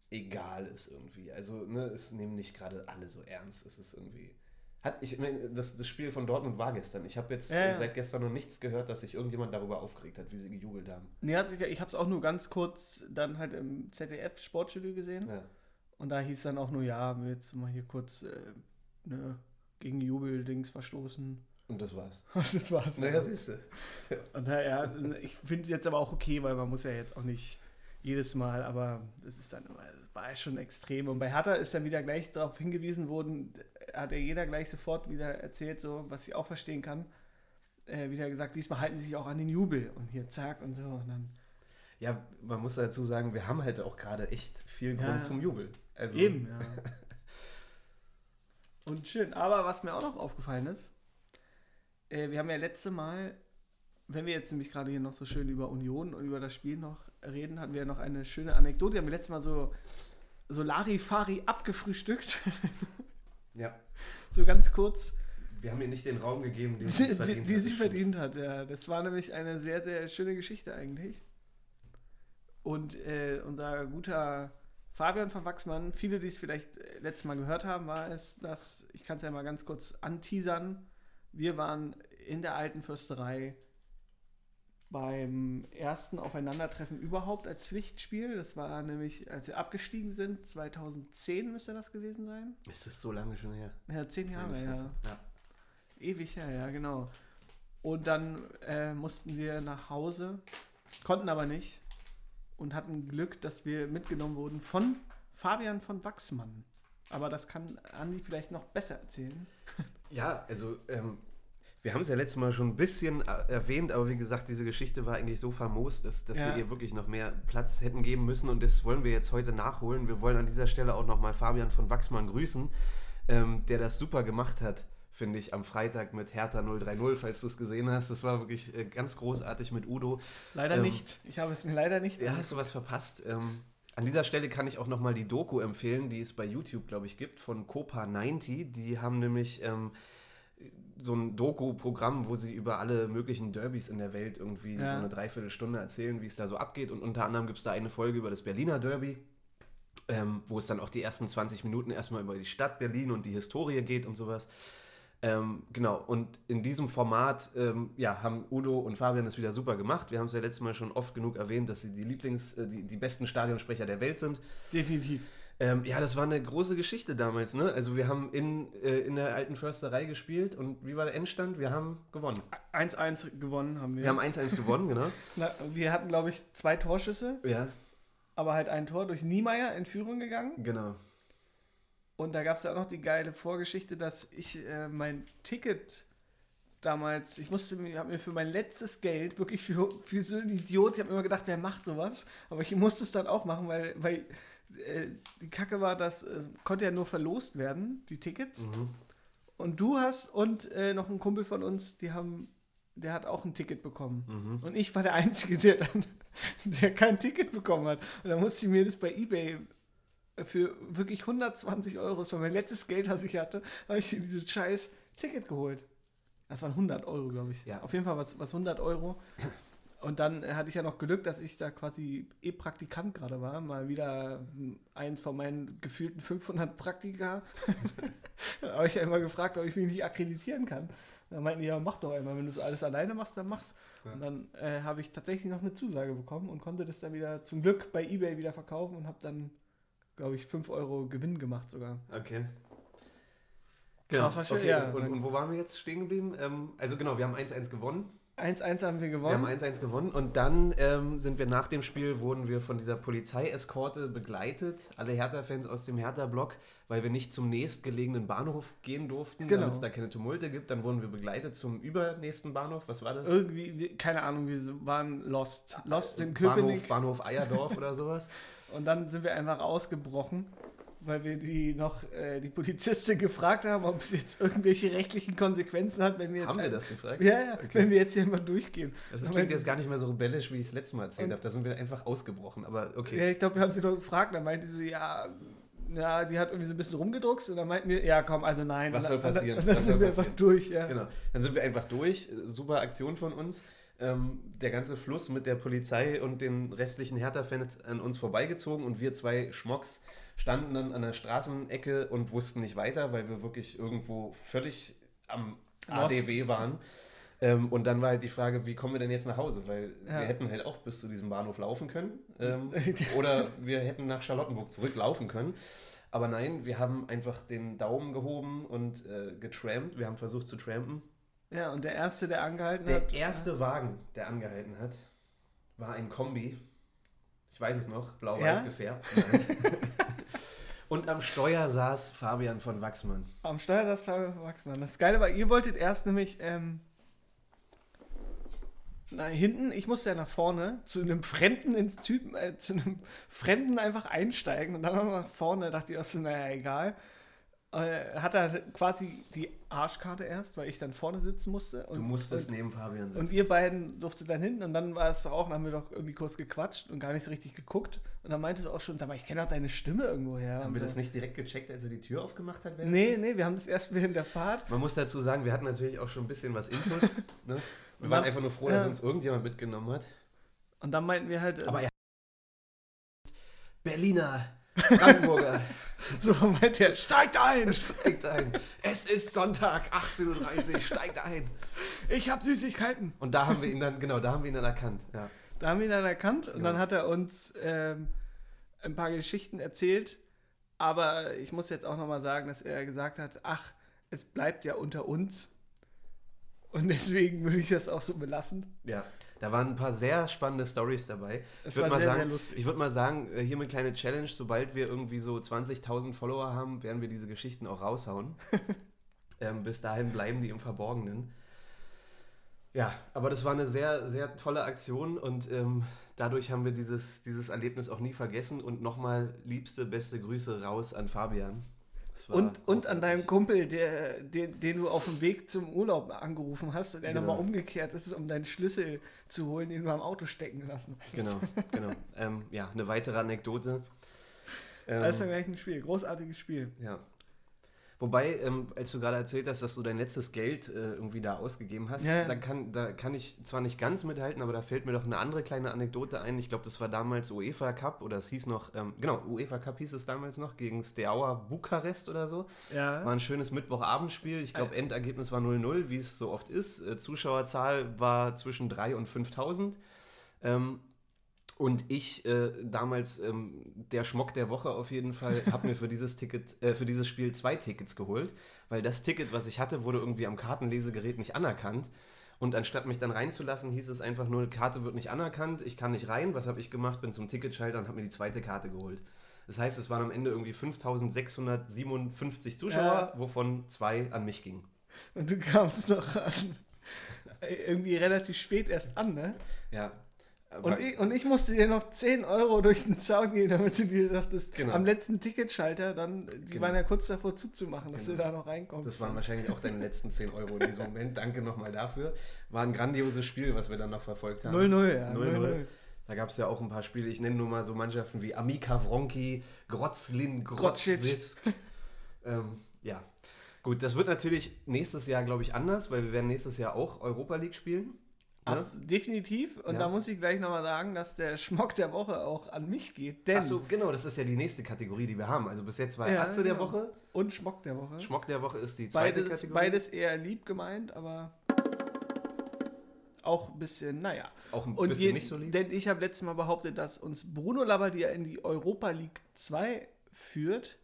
egal ist irgendwie. Also, ne, es nehmen nicht gerade alle so ernst. Es ist irgendwie. Hat, ich meine, das, das Spiel von Dortmund war gestern. Ich habe jetzt Ja, ja. seit gestern noch nichts gehört, dass sich irgendjemand darüber aufgeregt hat, wie sie gejubelt haben. nee, hat sich, ich habe es auch nur ganz kurz dann halt im ZDF Sportstudio gesehen Ja. und da hieß dann auch nur, ja, wir jetzt mal hier kurz, äh, ne, gegen Jubel-Dings verstoßen. Und das war's. [LAUGHS] das war's. Naja, siehst du. Und daher, ich finde es jetzt aber auch okay, weil man muss ja jetzt auch nicht jedes Mal, aber das ist dann immer, war schon extrem. Und bei Hertha ist dann wieder gleich darauf hingewiesen worden, hat ja jeder gleich sofort wieder erzählt, so, was ich auch verstehen kann. Äh, wieder gesagt, diesmal halten sie sich auch an den Jubel und hier zack und so. Und dann, Ja, man muss dazu sagen, wir haben halt auch gerade echt viel Grund ja. zum Jubel. Also, Eben, ja. [LAUGHS] Und schön. Aber was mir auch noch aufgefallen ist, äh, wir haben ja letzte Mal, wenn wir jetzt nämlich gerade hier noch so schön über Union und über das Spiel noch reden, hatten wir ja noch eine schöne Anekdote. Wir haben letztes Mal so, so Larifari abgefrühstückt. [LAUGHS] Ja. so ganz kurz, Wir haben ihr nicht den Raum gegeben, den die, [LAUGHS] sie die, verdient die hat. sie verdient hat. Ja. Das war nämlich eine sehr, sehr schöne Geschichte eigentlich. Und äh, unser guter Fabian von Wachsmann, viele, die es vielleicht äh, letztes Mal gehört haben, war es, dass, ich kann es ja mal ganz kurz anteasern, wir waren in der alten Fürsterei beim ersten Aufeinandertreffen überhaupt als Pflichtspiel. Das war nämlich, als wir abgestiegen sind, 2010 müsste das gewesen sein. Ist das so lange schon her? Ja, zehn Jahre, ja. Ja. Ewig her, ja, genau. Und dann äh, mussten wir nach Hause, konnten aber nicht und hatten Glück, dass wir mitgenommen wurden von Fabian von Wachsmann. Aber das kann Andi vielleicht noch besser erzählen. Ja, also ähm, wir haben es ja letztes Mal schon ein bisschen äh, erwähnt, aber wie gesagt, diese Geschichte war eigentlich so famos, dass, dass Ja. wir ihr wirklich noch mehr Platz hätten geben müssen und das wollen wir jetzt heute nachholen. Wir wollen an dieser Stelle auch nochmal Fabian von Wachsmann grüßen, ähm, der das super gemacht hat, finde ich, am Freitag mit Hertha 030, falls du es gesehen hast. Das war wirklich äh, ganz großartig mit Udo. Leider Ähm, nicht. Ich habe es mir leider nicht. Ja, hast du was verpasst? Ähm, an dieser Stelle kann ich auch nochmal die Doku empfehlen, die es bei YouTube, glaube ich, gibt, von Copa 90. Die haben nämlich ähm, so ein Doku-Programm, wo sie über alle möglichen Derbys in der Welt irgendwie Ja. so eine Dreiviertelstunde erzählen, wie es da so abgeht. Und unter anderem gibt es da eine Folge über das Berliner Derby, ähm, wo es dann auch die ersten 20 Minuten erstmal über die Stadt Berlin und die Historie geht und sowas. Ähm, genau, und in diesem Format ähm, ja, haben Udo und Fabian das wieder super gemacht. Wir haben es ja letztes Mal schon oft genug erwähnt, dass sie die Lieblings-, äh, die, die besten Stadionsprecher der Welt sind. Definitiv. Ähm, ja, das war eine große Geschichte damals, ne? Also wir haben in, äh, in der alten Försterei gespielt und wie war der Endstand? Wir haben gewonnen. 1-1 gewonnen haben wir. Wir haben 1-1 gewonnen, genau. [LAUGHS] Na, wir hatten, glaube ich, zwei Torschüsse, Ja, aber halt ein Tor durch Niemeyer in Führung gegangen. genau. Und da gab es ja auch noch die geile Vorgeschichte, dass ich äh, mein Ticket damals, ich musste mir, habe mir für mein letztes Geld, wirklich für, für so einen Idiot, ich habe immer gedacht, wer macht sowas, aber ich musste es dann auch machen, weil, weil äh, die Kacke war, dass äh, konnte ja nur verlost werden, die Tickets. Mhm. Und du hast und äh, noch ein Kumpel von uns, die haben, der hat auch ein Ticket bekommen. Mhm. Und ich war der Einzige, der dann, [LAUGHS] der kein Ticket bekommen hat. Und dann musste ich mir das bei Ebay für wirklich 120 Euro, das war mein letztes Geld, was ich hatte, habe ich mir dieses scheiß Ticket geholt. Das waren 100 Euro, glaube ich. Ja. Auf jeden Fall was, was 100 Euro. Und dann hatte ich ja noch Glück, dass ich da quasi eh Praktikant gerade war. Mal wieder eins von meinen gefühlten 500 Praktika. [LAUGHS] da habe ich ja immer gefragt, ob ich mich nicht akkreditieren kann. Da meinten die, ja, mach doch einmal. Wenn du das alles alleine machst, dann mach's. Ja. Und dann äh, habe ich tatsächlich noch eine Zusage bekommen und konnte das dann wieder zum Glück bei Ebay wieder verkaufen und habe dann, glaube ich, 5 Euro Gewinn gemacht sogar. Okay. Genau. Das war schön, okay. ja. und, und wo waren wir jetzt stehen geblieben? Ähm, also genau, wir haben 1-1 gewonnen. 1-1 haben wir Wir gewonnen. haben 1-1 gewonnen und dann ähm, sind wir nach dem Spiel, wurden wir von dieser Polizeieskorte begleitet, alle Hertha-Fans aus dem Hertha-Block, weil wir nicht zum nächstgelegenen Bahnhof gehen durften, Genau. damit es da keine Tumulte gibt. Dann wurden wir begleitet zum übernächsten Bahnhof. Was war das? Irgendwie, wir- keine Ahnung, wir waren lost. Lost in Bahnhof, Köpenick. Bahnhof Eierdorf oder sowas. [LAUGHS] Und dann sind wir einfach ausgebrochen, weil wir die noch äh, die Polizistin gefragt haben, ob es jetzt irgendwelche rechtlichen Konsequenzen hat, wenn wir jetzt Haben wir das gefragt? Ja, ja, Okay. wenn wir jetzt hier mal durchgehen. Das Dann klingt meinte jetzt gar nicht mehr so rebellisch, wie ich es letztes Mal erzählt habe. Da sind wir einfach ausgebrochen. Aber okay. Ja, ich glaube, wir haben sie doch gefragt, dann meinte sie, ja, ja, die hat irgendwie so ein bisschen rumgedruckst und dann meinten wir, ja, komm, also nein. Was soll dann, passieren? Und dann [LAUGHS] Was sind wir einfach passieren? durch, ja. Genau. Dann sind wir einfach durch. Super Aktion von uns. Ähm, der ganze Fluss mit der Polizei und den restlichen Hertha-Fans an uns vorbeigezogen und wir zwei Schmocks standen dann an der Straßenecke und wussten nicht weiter, weil wir wirklich irgendwo völlig am Lost. ADW waren. Ähm, und dann war halt die Frage, wie kommen wir denn jetzt nach Hause? Weil Ja. wir hätten halt auch bis zu diesem Bahnhof laufen können. [LAUGHS] Ähm, oder wir hätten nach Charlottenburg zurücklaufen können. Aber nein, wir haben einfach den Daumen gehoben und äh, getrampt. Wir haben versucht zu trampen. Ja, und der Erste, der angehalten Der hat. erste Wagen, der angehalten hat, war ein Kombi. Ich weiß es noch, blau-weiß Ja? gefärbt. [LAUGHS] Und am Steuer saß Fabian von Wachsmann. Am Steuer das war Wachsmann. Das Geile war, ihr wolltet erst nämlich ähm, nach hinten, ich musste ja nach vorne, zu einem Fremden ins Typen, äh, zu einem [LAUGHS] Fremden einfach einsteigen und dann nach vorne, dachte ich auch so, naja, egal. Äh, hat er quasi die Arschkarte erst, weil ich dann vorne sitzen musste. Und, Du musstest und, neben Fabian sitzen. und ihr beiden durftet dann hinten und dann war es doch auch, dann haben wir doch irgendwie kurz gequatscht und gar nicht so richtig geguckt. Und dann meintest du auch schon, sag mal, ich kenne doch deine Stimme irgendwo her. haben wir so. das nicht direkt gecheckt, als er die Tür aufgemacht hat? Nee, nee, wir haben das erst während der Fahrt. Man muss dazu sagen, wir hatten natürlich auch schon ein bisschen was Intus. [LAUGHS] ne? Wir waren einfach nur froh, ja. dass uns irgendjemand mitgenommen hat. Und dann meinten wir halt, Aber er Berliner, Brandenburger, [LAUGHS] so meint er, steigt ein! [LAUGHS] steigt ein. Es ist Sonntag, 18.30 Uhr, steigt ein. Ich habe Süßigkeiten. Und da haben wir ihn dann, genau, da haben wir ihn dann erkannt. Ja. Da haben wir ihn dann erkannt und Ja. dann hat er uns ähm, ein paar Geschichten erzählt. Aber ich muss jetzt auch nochmal sagen, dass er gesagt hat, ach, es bleibt ja unter uns. Und deswegen würde ich das auch so belassen. ja, da waren ein paar sehr spannende Stories dabei. Es Ich würde mal, sehr, sagen, sehr lustig. ich würd mal sagen, äh, hier eine kleine Challenge, sobald wir irgendwie so 20.000 Follower haben, werden wir diese Geschichten auch raushauen. [LAUGHS] ähm, bis dahin bleiben die im Verborgenen. Ja, aber das war eine sehr, sehr tolle Aktion und ähm, dadurch haben wir dieses, dieses Erlebnis auch nie vergessen und nochmal liebste, beste Grüße raus an Fabian. Und, und an deinem Kumpel, der, den, den du auf dem Weg zum Urlaub angerufen hast und der Genau. nochmal umgekehrt ist, um deinen Schlüssel zu holen, den du am Auto stecken lassen hast. Genau, genau. [LAUGHS] ähm, ja, eine weitere Anekdote. Ähm, Das ist dann gleich ein Spiel. Großartiges Spiel. Ja. Wobei, ähm, als du gerade erzählt hast, dass du dein letztes Geld äh, irgendwie da ausgegeben hast, Ja, ja. Da, kann, da kann ich zwar nicht ganz mithalten, aber da fällt mir doch eine andere kleine Anekdote ein. Ich glaube, das war damals UEFA Cup oder es hieß noch, ähm, genau, UEFA Cup hieß es damals noch, gegen Steaua Bukarest oder so. Ja. War ein schönes Mittwochabendspiel. Ich glaube, Endergebnis war 0-0, wie es so oft ist. Äh, Zuschauerzahl war zwischen 3.000 und 5.000. Ähm, und ich äh, damals ähm, der Schmock der Woche auf jeden Fall habe mir für dieses Ticket, äh, für dieses Spiel zwei Tickets geholt, weil das Ticket, was ich hatte, wurde irgendwie am Kartenlesegerät nicht anerkannt. Und anstatt mich dann reinzulassen, hieß es einfach nur, Karte wird nicht anerkannt, ich kann nicht rein. Was habe ich gemacht? Bin zum Ticketschalter und habe mir die zweite Karte geholt. Das heißt, es waren am Ende irgendwie 5657 Zuschauer, Ja. wovon zwei an mich gingen. Und du kamst noch an, irgendwie relativ spät erst an, ne? Ja. Und Aber- ich, und ich musste dir noch 10 Euro durch den Zaun gehen, damit du dir dachtest, Genau. am letzten Ticketschalter, dann, die Genau. waren ja kurz davor zuzumachen, dass Genau. du da noch reinkommst. Das waren wahrscheinlich auch deine letzten 10 Euro in diesem Moment. Danke nochmal dafür. War ein grandioses Spiel, was wir dann noch verfolgt haben. 0-0, ja. 0-0. 0-0. Da gab es ja auch ein paar Spiele. Ich nenne nur mal so Mannschaften wie Amika Wronki, Grotzlin, Grocic. Grozisk. ähm, ja. Gut, das wird natürlich nächstes Jahr, glaube ich, anders, weil wir werden nächstes Jahr auch Europa League spielen. Ne? Abs- Definitiv. Und Ja. da muss ich gleich nochmal sagen, dass der Schmock der Woche auch an mich geht. Denn Achso, genau, das ist ja die nächste Kategorie, die wir haben. Also bis jetzt war Ja, Atze der genau. Woche, und Schmock der Woche. Schmock der Woche ist die zweite Beides, Kategorie. beides eher lieb gemeint, aber auch ein bisschen, naja. Auch ein bisschen je, nicht so lieb. Denn ich habe letztes Mal behauptet, dass uns Bruno Labbadia in die Europa League 2 führt.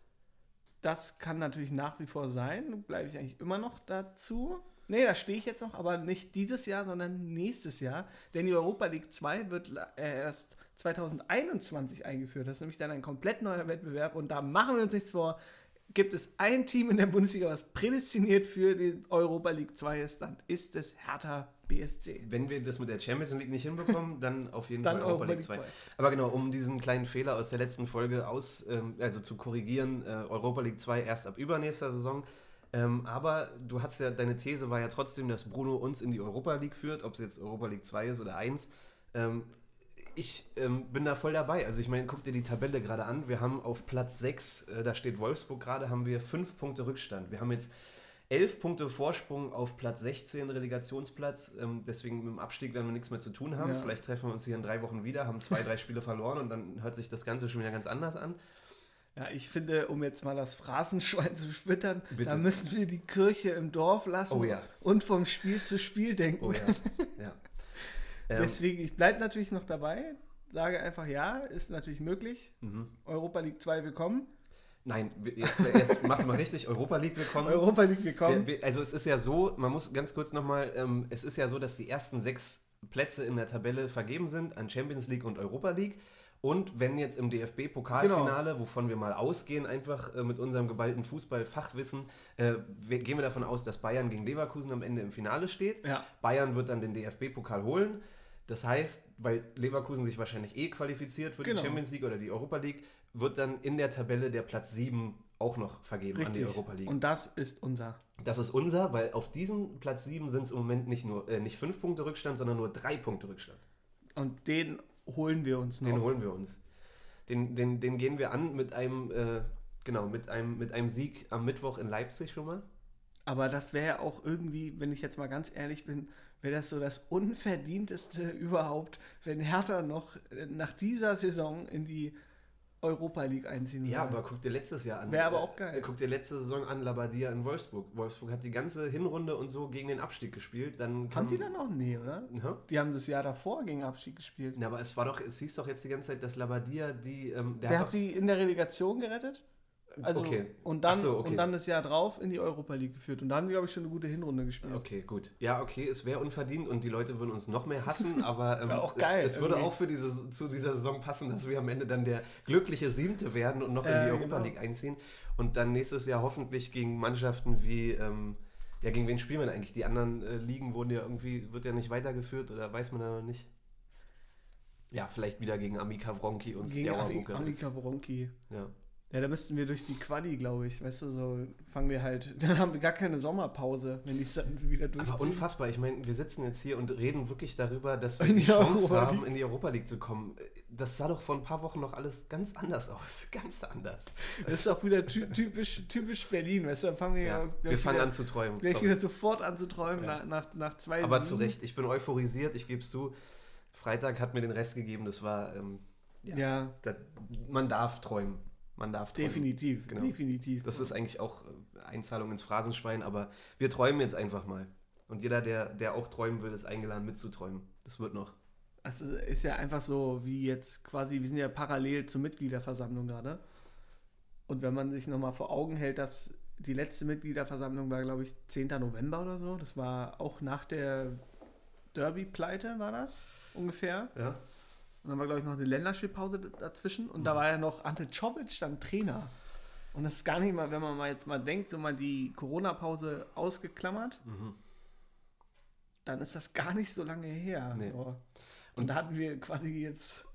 Das kann natürlich nach wie vor sein. Bleibe ich eigentlich immer noch dazu. Nee, da stehe ich jetzt noch, aber nicht dieses Jahr, sondern nächstes Jahr. Denn die Europa League 2 wird äh, erst 2021 eingeführt. Das ist nämlich dann ein komplett neuer Wettbewerb und da machen wir uns nichts vor. Gibt es ein Team in der Bundesliga, was prädestiniert für die Europa League 2 ist, dann ist es Hertha BSC. Wenn wir das mit der Champions League nicht hinbekommen, dann auf jeden [LAUGHS] Dann Fall Europa Europa League League 2. 2. Aber genau, um diesen kleinen Fehler aus der letzten Folge aus, ähm, also zu korrigieren, äh, Europa League 2 erst ab übernächster Saison. Ähm, aber du hast ja, deine These war ja trotzdem, dass Bruno uns in die Europa League führt, ob es jetzt Europa League 2 ist oder 1. Ähm, ich ähm, bin da voll dabei. Also ich meine, guck dir die Tabelle gerade an. Wir haben auf Platz 6, äh, da steht Wolfsburg gerade, haben wir 5 Punkte Rückstand. Wir haben jetzt 11 Punkte Vorsprung auf Platz 16 Relegationsplatz. Ähm, deswegen mit dem Abstieg werden wir nichts mehr zu tun haben. Ja. Vielleicht treffen wir uns hier in drei Wochen wieder, haben zwei, drei Spiele verloren und dann hört sich das Ganze schon wieder ganz anders an. Ja, ich finde, um jetzt mal das Phrasenschwein [LAUGHS] zu schwittern, Bitte. da müssen wir die Kirche im Dorf lassen Oh ja. und vom Spiel zu Spiel denken. Oh ja. [LAUGHS] ja. Ähm, Deswegen, ich bleibe natürlich noch dabei, sage einfach ja, ist natürlich möglich. mhm. Europa League 2 willkommen. Nein, jetzt, jetzt [LAUGHS] mach mal richtig. Europa League willkommen. Europa League willkommen. Also es ist ja so, man muss ganz kurz nochmal, ähm, es ist ja so, dass die ersten sechs Plätze in der Tabelle vergeben sind an Champions League und Europa League. Und wenn jetzt im DFB-Pokalfinale, Genau. wovon wir mal ausgehen, einfach äh, mit unserem geballten Fußball-Fachwissen, äh, wir, gehen wir davon aus, dass Bayern gegen Leverkusen am Ende im Finale steht. Ja. Bayern wird dann den DFB-Pokal holen. Das heißt, weil Leverkusen sich wahrscheinlich eh qualifiziert für Genau. die Champions League oder die Europa League, wird dann in der Tabelle der Platz 7 auch noch vergeben an die Richtig. Europa League. Und das ist unser. Das ist unser, weil auf diesem Platz 7 sind es im Moment nicht nur äh, nicht 5 Punkte Rückstand, sondern nur 3 Punkte Rückstand. Und den holen wir uns noch. Den holen wir uns. Den, den, den gehen wir an mit einem, äh, genau, mit einem, mit einem Sieg am Mittwoch in Leipzig schon mal. Aber das wäre ja auch irgendwie, wenn ich jetzt mal ganz ehrlich bin, wäre das so das Unverdienteste [LAUGHS] überhaupt, wenn Hertha noch nach dieser Saison in die Europa League einziehen Ja, aber guck dir letztes Jahr an. Wäre aber Äh, auch geil. Guck dir letzte Saison an, Labadia in Wolfsburg. Wolfsburg hat die ganze Hinrunde und so gegen den Abstieg gespielt. Dann Haben die dann auch? Nee, oder? Ja? Die haben das Jahr davor gegen Abstieg gespielt. Na, aber es war doch, es hieß doch jetzt die ganze Zeit, dass Labadia die, ähm, Der, hat sie in der Relegation gerettet. Also, Okay. und, dann, so, okay. und dann das Jahr drauf in die Europa League geführt. Und da haben die, glaube ich, schon eine gute Hinrunde gespielt. Okay, gut. Ja, okay, es wäre unverdient und die Leute würden uns noch mehr hassen, [LAUGHS] aber ähm, auch geil, es, es würde auch für diese, zu dieser Saison passen, dass wir am Ende dann der glückliche Siebte werden und noch in Ja, die Europa genau. League einziehen und dann nächstes Jahr hoffentlich gegen Mannschaften wie, ähm, ja, gegen wen spielen wir eigentlich? Die anderen äh, Ligen wurden ja irgendwie, wird ja nicht weitergeführt oder weiß man da noch nicht? Ja, vielleicht wieder gegen Amika Wronki und Ami- Bukarest. Annika Woronki. Ja. Ja, da müssten wir durch die Quali, glaube ich. Weißt du, so fangen wir halt. [LAUGHS] Dann haben wir gar keine Sommerpause, wenn die es dann wieder durchziehen. Aber unfassbar, ich meine, wir sitzen jetzt hier und reden wirklich darüber, dass wir In die die Chance haben, in die Europa League zu kommen. das sah doch vor ein paar Wochen noch alles ganz anders aus. [LAUGHS] Ganz anders. Das ist auch wieder ty typisch, typisch Berlin, weißt du, dann fangen wir, Ja, ja, wir fangen an zu träumen. gleich wieder sofort an zu träumen Ja. nach, nach, zwei Aber zu Siegen. Recht, ich bin euphorisiert, ich gebe es zu. Freitag hat mir den Rest gegeben, das war, ähm, ja, Ja, da, man darf träumen. Man darf träumen. definitiv, Genau. definitiv. Das ist eigentlich auch äh, Einzahlung ins Phrasenschwein, aber wir träumen jetzt einfach mal. Und jeder, der, der auch träumen will, ist eingeladen mitzuträumen. Das wird noch. Es ist- ist ja einfach so, wie jetzt quasi, wir sind ja parallel zur Mitgliederversammlung gerade. Und wenn man sich nochmal vor Augen hält, dass die letzte Mitgliederversammlung war, glaube ich, 10. November oder so. Das war auch nach der Derby-Pleite, war das ungefähr. Ja. Und dann war, glaube ich, noch eine Länderspielpause dazwischen. Und da Mhm. war ja noch Ante Czovic dann Trainer. Und das ist gar nicht mal, wenn man mal jetzt mal denkt, so mal die Corona-Pause ausgeklammert, Mhm. dann ist das gar nicht so lange her. Nee. So. Und da hatten wir quasi jetzt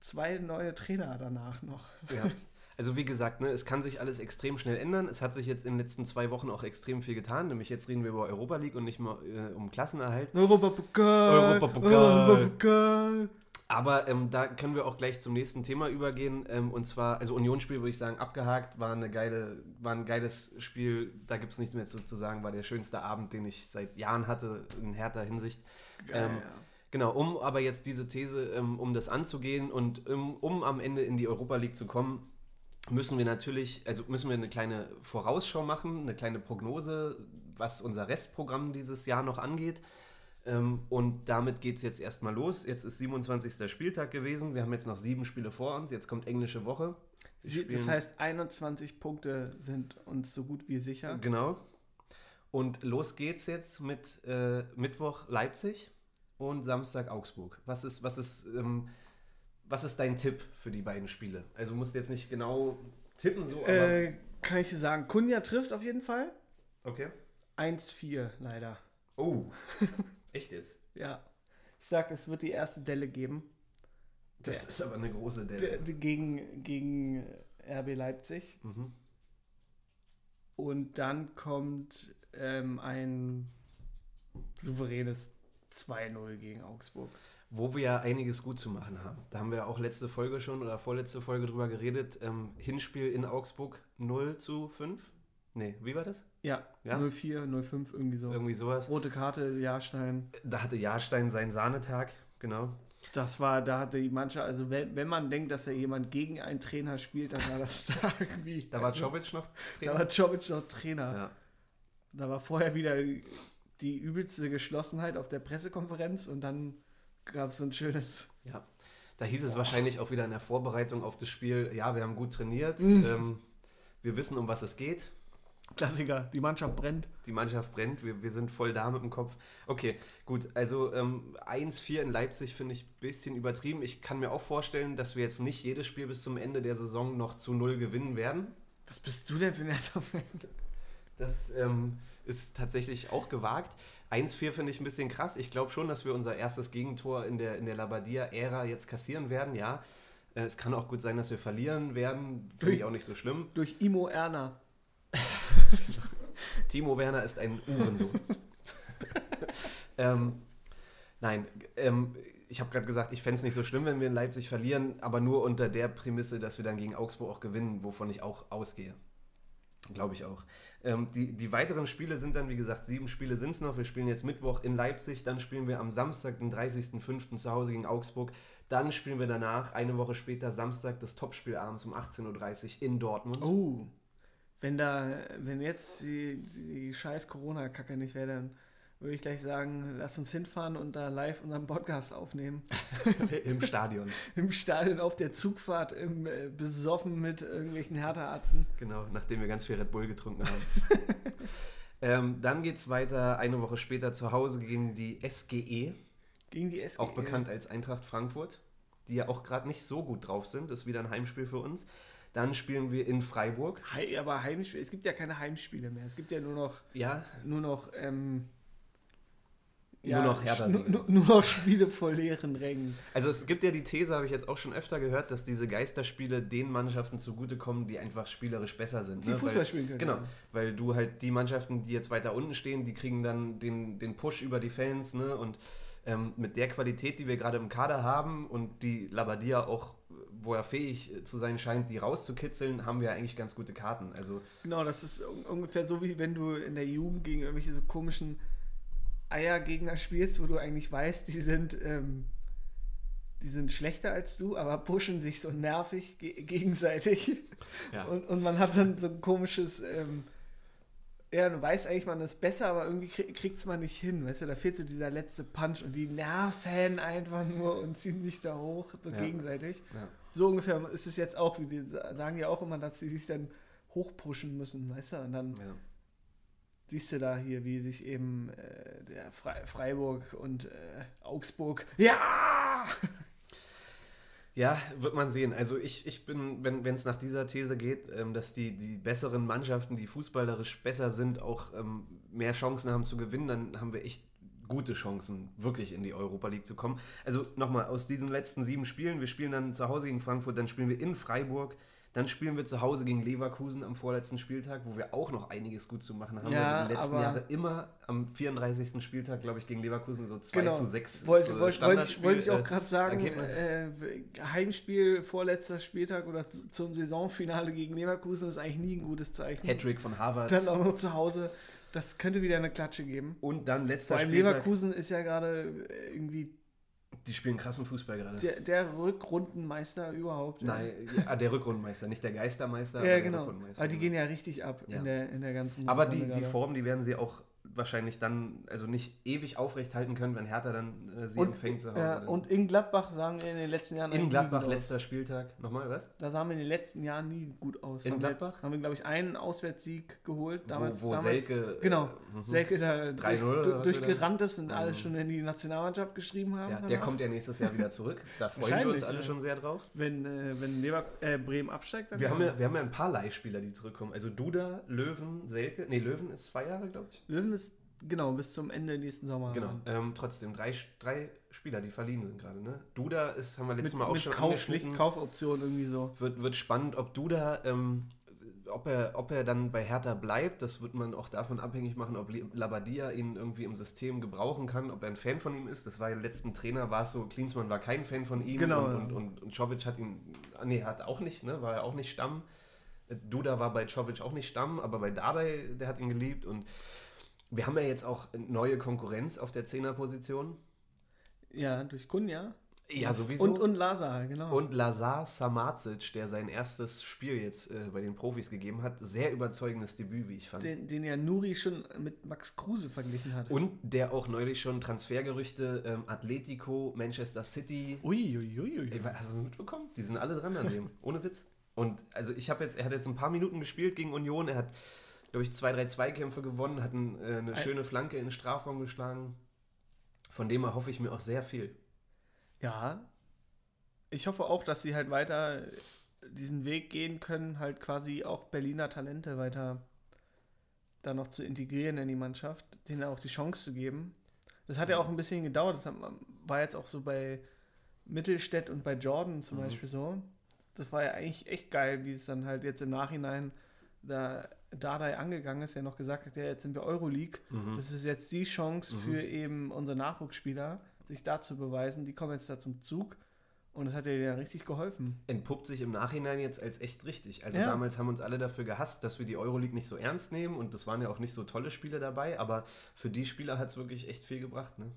zwei neue Trainer danach noch. Ja. Also wie gesagt, ne, es kann sich alles extrem schnell ändern. Es hat sich jetzt in den letzten zwei Wochen auch extrem viel getan. Nämlich jetzt reden wir über Europa League und nicht mehr äh, um Klassenerhalt. Europapokal! Europapokal. Europapokal! Aber ähm, da können wir auch gleich zum nächsten Thema übergehen. Ähm, und zwar, also Unionsspiel würde ich sagen, abgehakt, war, eine geile, war ein geiles Spiel. Da gibt es nichts mehr zu, zu sagen. War der schönste Abend, den ich seit Jahren hatte, in härter Hinsicht. Geil, Ähm, ja. Genau, um aber jetzt diese These, ähm, um das anzugehen und um, um am Ende in die Europa League zu kommen, müssen wir natürlich, also müssen wir eine kleine Vorausschau machen, eine kleine Prognose, was unser Restprogramm dieses Jahr noch angeht. Ähm, und damit geht es jetzt erstmal los. Jetzt ist 27. Spieltag gewesen. Wir haben jetzt noch sieben Spiele vor uns. Jetzt kommt englische Woche. Sie- Das heißt, 21 Punkte sind uns so gut wie sicher. Genau. Und los geht's jetzt mit äh, Mittwoch Leipzig und Samstag Augsburg. Was ist, was ist, ähm, was ist dein Tipp für die beiden Spiele? Also du musst jetzt nicht genau tippen, so, aber. Äh, kann ich dir sagen, Kunja trifft auf jeden Fall. okay. 1-4 leider. Oh. [LAUGHS] Echt jetzt? Ja. Ich sag, es wird die erste Delle geben. Das ist aber eine große Delle. gegen, gegen RB Leipzig. Mhm. Und dann kommt ähm, ein souveränes 2-0 gegen Augsburg. Wo wir ja einiges gut zu machen haben. Da haben wir ja auch letzte Folge schon oder vorletzte Folge drüber geredet. Ähm, Hinspiel in Augsburg 0 zu 5. Nee, wie war das? Ja, Ja? 0-4, 0-5, irgendwie so. Irgendwie sowas. Rote Karte, Jahrstein. Da hatte Jahrstein seinen Sahnetag, genau. Das war, da hatte die Mannschaft, also wenn, wenn man denkt, dass da jemand gegen einen Trainer spielt, dann war das [LAUGHS] da irgendwie. Da war also, Czovic noch Da war Jovic noch Trainer. Ja. Da war vorher wieder die übelste Geschlossenheit auf der Pressekonferenz und dann gab es so ein schönes. ja. Da hieß es wahrscheinlich auch wieder in der Vorbereitung auf das Spiel, ja, wir haben gut trainiert, Mhm. ähm, wir wissen, um was es geht. Klassiker, die Mannschaft brennt. Die Mannschaft brennt, wir, wir sind voll da mit dem Kopf. Okay, gut, also ähm, 1-4 in Leipzig finde ich ein bisschen übertrieben. Ich kann mir auch vorstellen, dass wir jetzt nicht jedes Spiel bis zum Ende der Saison noch zu Null gewinnen werden. Was bist du denn für ein Hertha-Fan? Das ähm, ist tatsächlich auch gewagt. 1-4 finde ich ein bisschen krass. Ich glaube schon, dass wir unser erstes Gegentor in der, in der Labadia-Ära jetzt kassieren werden, ja. Äh, Es kann auch gut sein, dass wir verlieren werden. Finde ich auch nicht so schlimm. Durch Imo Erna. Timo Werner ist ein Uhrensohn. [LAUGHS] ähm, nein, ähm, ich habe gerade gesagt, ich fände es nicht so schlimm, wenn wir in Leipzig verlieren, aber nur unter der Prämisse, dass wir dann gegen Augsburg auch gewinnen, wovon ich auch ausgehe. Glaube ich auch. Ähm, die, die weiteren Spiele sind dann, wie gesagt, sieben Spiele sind es noch. Wir spielen jetzt Mittwoch in Leipzig, dann spielen wir am Samstag, den 30.05. zu Hause gegen Augsburg. Dann spielen wir danach, eine Woche später, Samstag, das Topspiel abends um 18.30 Uhr in Dortmund. Oh. Wenn da, wenn jetzt die, die scheiß Corona-Kacke nicht wäre, dann würde ich gleich sagen, lass uns hinfahren und da live unseren Podcast aufnehmen. [LAUGHS] Im Stadion. [LAUGHS] Im Stadion auf der Zugfahrt, im, äh, besoffen mit irgendwelchen Hertha-Arzten. Genau, nachdem wir ganz viel Red Bull getrunken haben. [LAUGHS] ähm, dann geht es weiter eine Woche später zu Hause gegen die SGE, Gegen die SGE. auch bekannt als Eintracht Frankfurt, die ja auch gerade nicht so gut drauf sind. Das ist wieder ein Heimspiel für uns. Dann spielen wir in Freiburg. Hei- aber Heimspiele, es gibt ja keine Heimspiele mehr. Es gibt ja nur noch, Ja, nur noch, ähm, Nur noch nur, nur, noch Spiele vor leeren Rängen. also es gibt ja die These, habe ich jetzt auch schon öfter gehört, dass diese Geisterspiele den Mannschaften zugutekommen, die einfach spielerisch besser sind. Die ne? Fußball Weil- spielen können. Genau, ja. weil du halt die Mannschaften, die jetzt weiter unten stehen, die kriegen dann den, den Push über die Fans, ne? Und ähm, mit der Qualität, die wir gerade im Kader haben und die Labadia auch, wo er fähig zu sein scheint, die rauszukitzeln, haben wir eigentlich ganz gute Karten. Also Genau, das ist un- ungefähr so, wie wenn du in der Jugend gegen irgendwelche so komischen Eiergegner spielst, wo du eigentlich weißt, die sind, ähm, die sind schlechter als du, aber pushen sich so nervig ge gegenseitig. ja. Und, und man hat dann so ein komisches, ähm, ja, du weißt eigentlich, man ist besser, aber irgendwie krieg, kriegt es man nicht hin. Weißt du, da fehlt so dieser letzte Punch und die nerven einfach nur und ziehen sich da hoch, so Ja. gegenseitig. ja. So ungefähr ist es jetzt auch, wie die sa- sagen ja auch immer, dass sie sich dann hochpushen müssen, weißt du? Und dann ja. siehst du da hier, wie sich eben äh, der Fre Freiburg und äh, Augsburg. Ja! Ja, wird man sehen. Also ich, ich bin, wenn es nach dieser These geht, ähm, dass die, die besseren Mannschaften, die fußballerisch besser sind, auch ähm, mehr Chancen haben zu gewinnen, dann haben wir echt gute Chancen, wirklich in die Europa League zu kommen. Also nochmal, aus diesen letzten sieben Spielen, wir spielen dann zu Hause gegen Frankfurt, dann spielen wir in Freiburg, dann spielen wir zu Hause gegen Leverkusen am vorletzten Spieltag, wo wir auch noch einiges gut zu machen haben. Ja, wir die letzten Jahre immer am 34. Spieltag, glaube ich, gegen Leverkusen so 2 Genau. zu 6. Wollte so wollt, wollt, wollte ich auch äh, gerade sagen, äh, Heimspiel, vorletzter Spieltag oder zum Saisonfinale gegen Leverkusen ist eigentlich nie ein gutes Zeichen. Hattrick von Harvard. Dann auch noch zu Hause. Das könnte wieder eine Klatsche geben. Und dann letzter Vor allem Spieltag. Leverkusen ist ja gerade äh, irgendwie Die spielen krassen Fußball gerade. der, der Rückrundenmeister überhaupt. Nein, ja, der Rückrundenmeister, nicht der Geistermeister, Ja, genau. Rückrundenmeister. Aber die gehen ja richtig ab Ja. in, der, in der ganzen aber die, die. Form, die werden sie auch wahrscheinlich dann, also nicht ewig aufrecht halten können, wenn Hertha dann äh, sie und, empfängt zu Hause. ja, und in Gladbach sahen wir in den letzten Jahren in Gladbach gut aus. letzter Spieltag. Nochmal, was? Da sahen wir in den letzten Jahren nie gut aus. In haben wir Gladbach? Jetzt, haben wir, glaube ich, einen Auswärtssieg geholt. Damals, wo wo damals, Selke. Genau. Äh, mhm. Selke da 3-0 durch, durchgerannt ist und Mhm. alles schon in die Nationalmannschaft geschrieben haben. Ja, der kommt ja nächstes Jahr wieder zurück. Da freuen wir uns alle ja. schon sehr drauf. Wenn, äh, wenn Lever äh, Bremen absteigt, dann Wir haben, ja, wir haben ja ein paar Leihspieler, die zurückkommen. Also Duda, Löwen, Selke. Nee, Löwen ist zwei Jahre, glaube ich. Löwen ist, genau, bis zum Ende nächsten Sommer. Genau. Ähm, trotzdem, drei, drei Spieler, die verliehen sind gerade. Ne? Duda ist, haben wir letztes Mit, Mal auch mit schon angeschnitten. Kaufoption irgendwie so. Wird, wird spannend, ob Duda, ähm, ob, er, ob er dann bei Hertha bleibt. Das wird man auch davon abhängig machen, ob Labadia ihn irgendwie im System gebrauchen kann, ob er ein Fan von ihm ist. Das war ja im letzten Trainer, war es so, Klinsmann war kein Fan von ihm Genau, und, ja. und, und, und Czovic hat ihn, ah, nee, hat auch nicht, ne? war er auch nicht Stamm. Äh, Duda war bei Czovic auch nicht Stamm, aber bei Dardai, der hat ihn geliebt und wir haben ja jetzt auch neue Konkurrenz auf der Zehnerposition. Ja, durch Kunja. Ja, sowieso. Und, und Lazar, genau. Und Lazar Samacic, der sein erstes Spiel jetzt äh, bei den Profis gegeben hat, sehr überzeugendes Debüt, wie ich fand. den, den ja Nuri schon mit Max Kruse verglichen hat. Und der auch neulich schon Transfergerüchte ähm, Atletico, Manchester City. Uiuiui. Ey, hast du das mitbekommen? Die sind alle dran an dem, ohne Witz. Und also ich habe jetzt, er hat jetzt ein paar Minuten gespielt gegen Union, er hat, glaube ich, zwei, drei Zweikämpfe gewonnen, hat ein, äh, eine Ein- schöne Flanke in den Strafraum geschlagen. Von dem erhoffe ich mir auch sehr viel. Ja. Ich hoffe auch, dass sie halt weiter diesen Weg gehen können, halt quasi auch Berliner Talente weiter da noch zu integrieren in die Mannschaft, denen auch die Chance zu geben. Das hat ja auch ein bisschen gedauert. Das hat, war jetzt auch so bei Mittelstädt und bei Jordan zum Mhm. Beispiel so. Das war ja eigentlich echt geil, wie es dann halt jetzt im Nachhinein da Dardai angegangen ist, ja noch gesagt hat, ja, jetzt sind wir Euroleague. Mhm. Das ist jetzt die Chance Mhm. für eben unsere Nachwuchsspieler, sich da zu beweisen. Die kommen jetzt da zum Zug und das hat ja denen richtig geholfen. entpuppt sich im Nachhinein jetzt als echt richtig. Also Ja. damals haben uns alle dafür gehasst, dass wir die Euroleague nicht so ernst nehmen und das waren ja auch nicht so tolle Spiele dabei, aber für die Spieler hat es wirklich echt viel gebracht. Ne?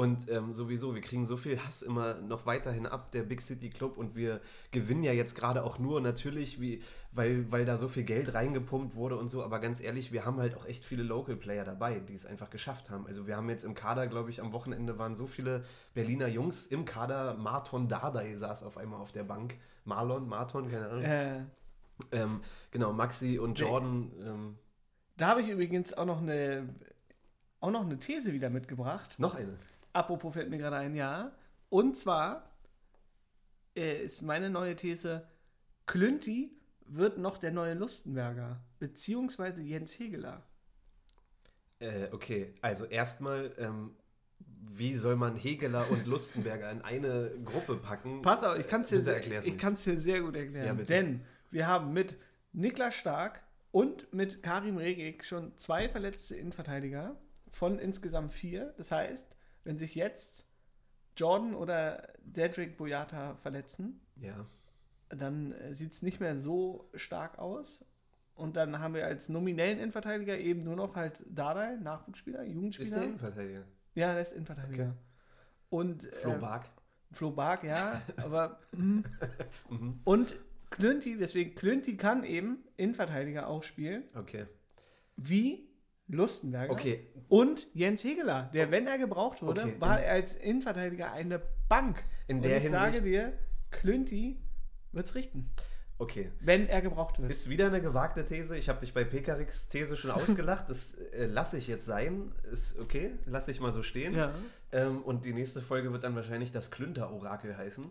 Und ähm, sowieso, wir kriegen so viel Hass immer noch weiterhin ab, der Big City Club und wir gewinnen ja jetzt gerade auch nur natürlich, wie, weil, weil da so viel Geld reingepumpt wurde und so, aber ganz ehrlich, wir haben halt auch echt viele Local Player dabei, die es einfach geschafft haben. Also wir haben jetzt im Kader, glaube ich, am Wochenende waren so viele Berliner Jungs im Kader, Marton Dardai saß auf einmal auf der Bank, Marlon, Marton, keine Ahnung. Äh, Ähm, genau, Maxi und Nee. Jordan. Ähm, da habe ich übrigens auch noch eine auch noch eine These wieder mitgebracht. noch eine. Apropos fällt mir gerade ein, ja. Und zwar äh, ist meine neue These, Klünti wird noch der neue Lustenberger, beziehungsweise Jens Hegeler. Äh, okay, also erstmal, ähm, wie soll man Hegeler und Lustenberger in eine Gruppe packen? Pass auf, ich kann es dir, dir sehr gut erklären. Ja. Denn wir haben mit Niklas Stark und mit Karim Regik schon zwei verletzte Innenverteidiger von insgesamt vier. Das heißt, wenn sich jetzt Jordan oder Dedrick Boyata verletzen, Ja. dann sieht es nicht mehr so stark aus. Und dann haben wir als nominellen Innenverteidiger eben nur noch halt Dardai, Nachwuchsspieler, Ist Jugendspieler. der Innenverteidiger? ja, der ist Innenverteidiger. Okay. Und Flo äh, Bark. Flo Bark, ja, [LAUGHS] aber mhm. Mhm. und Klünti, deswegen Klünti kann eben Innenverteidiger auch spielen, Okay. wie Lustenberger Okay, und Jens Hegeler, der, wenn er gebraucht wurde, Okay, war als Innenverteidiger eine Bank. in und der ich sage Hinsicht. dir, Klünti wird's richten, Okay. wenn er gebraucht wird. Ist wieder eine gewagte These. Ich habe dich bei Pekarix These schon ausgelacht. Das äh, lasse ich jetzt sein. Ist okay, lasse ich mal so stehen. ja. Ähm, und die nächste Folge wird dann wahrscheinlich das Klünter-Orakel heißen.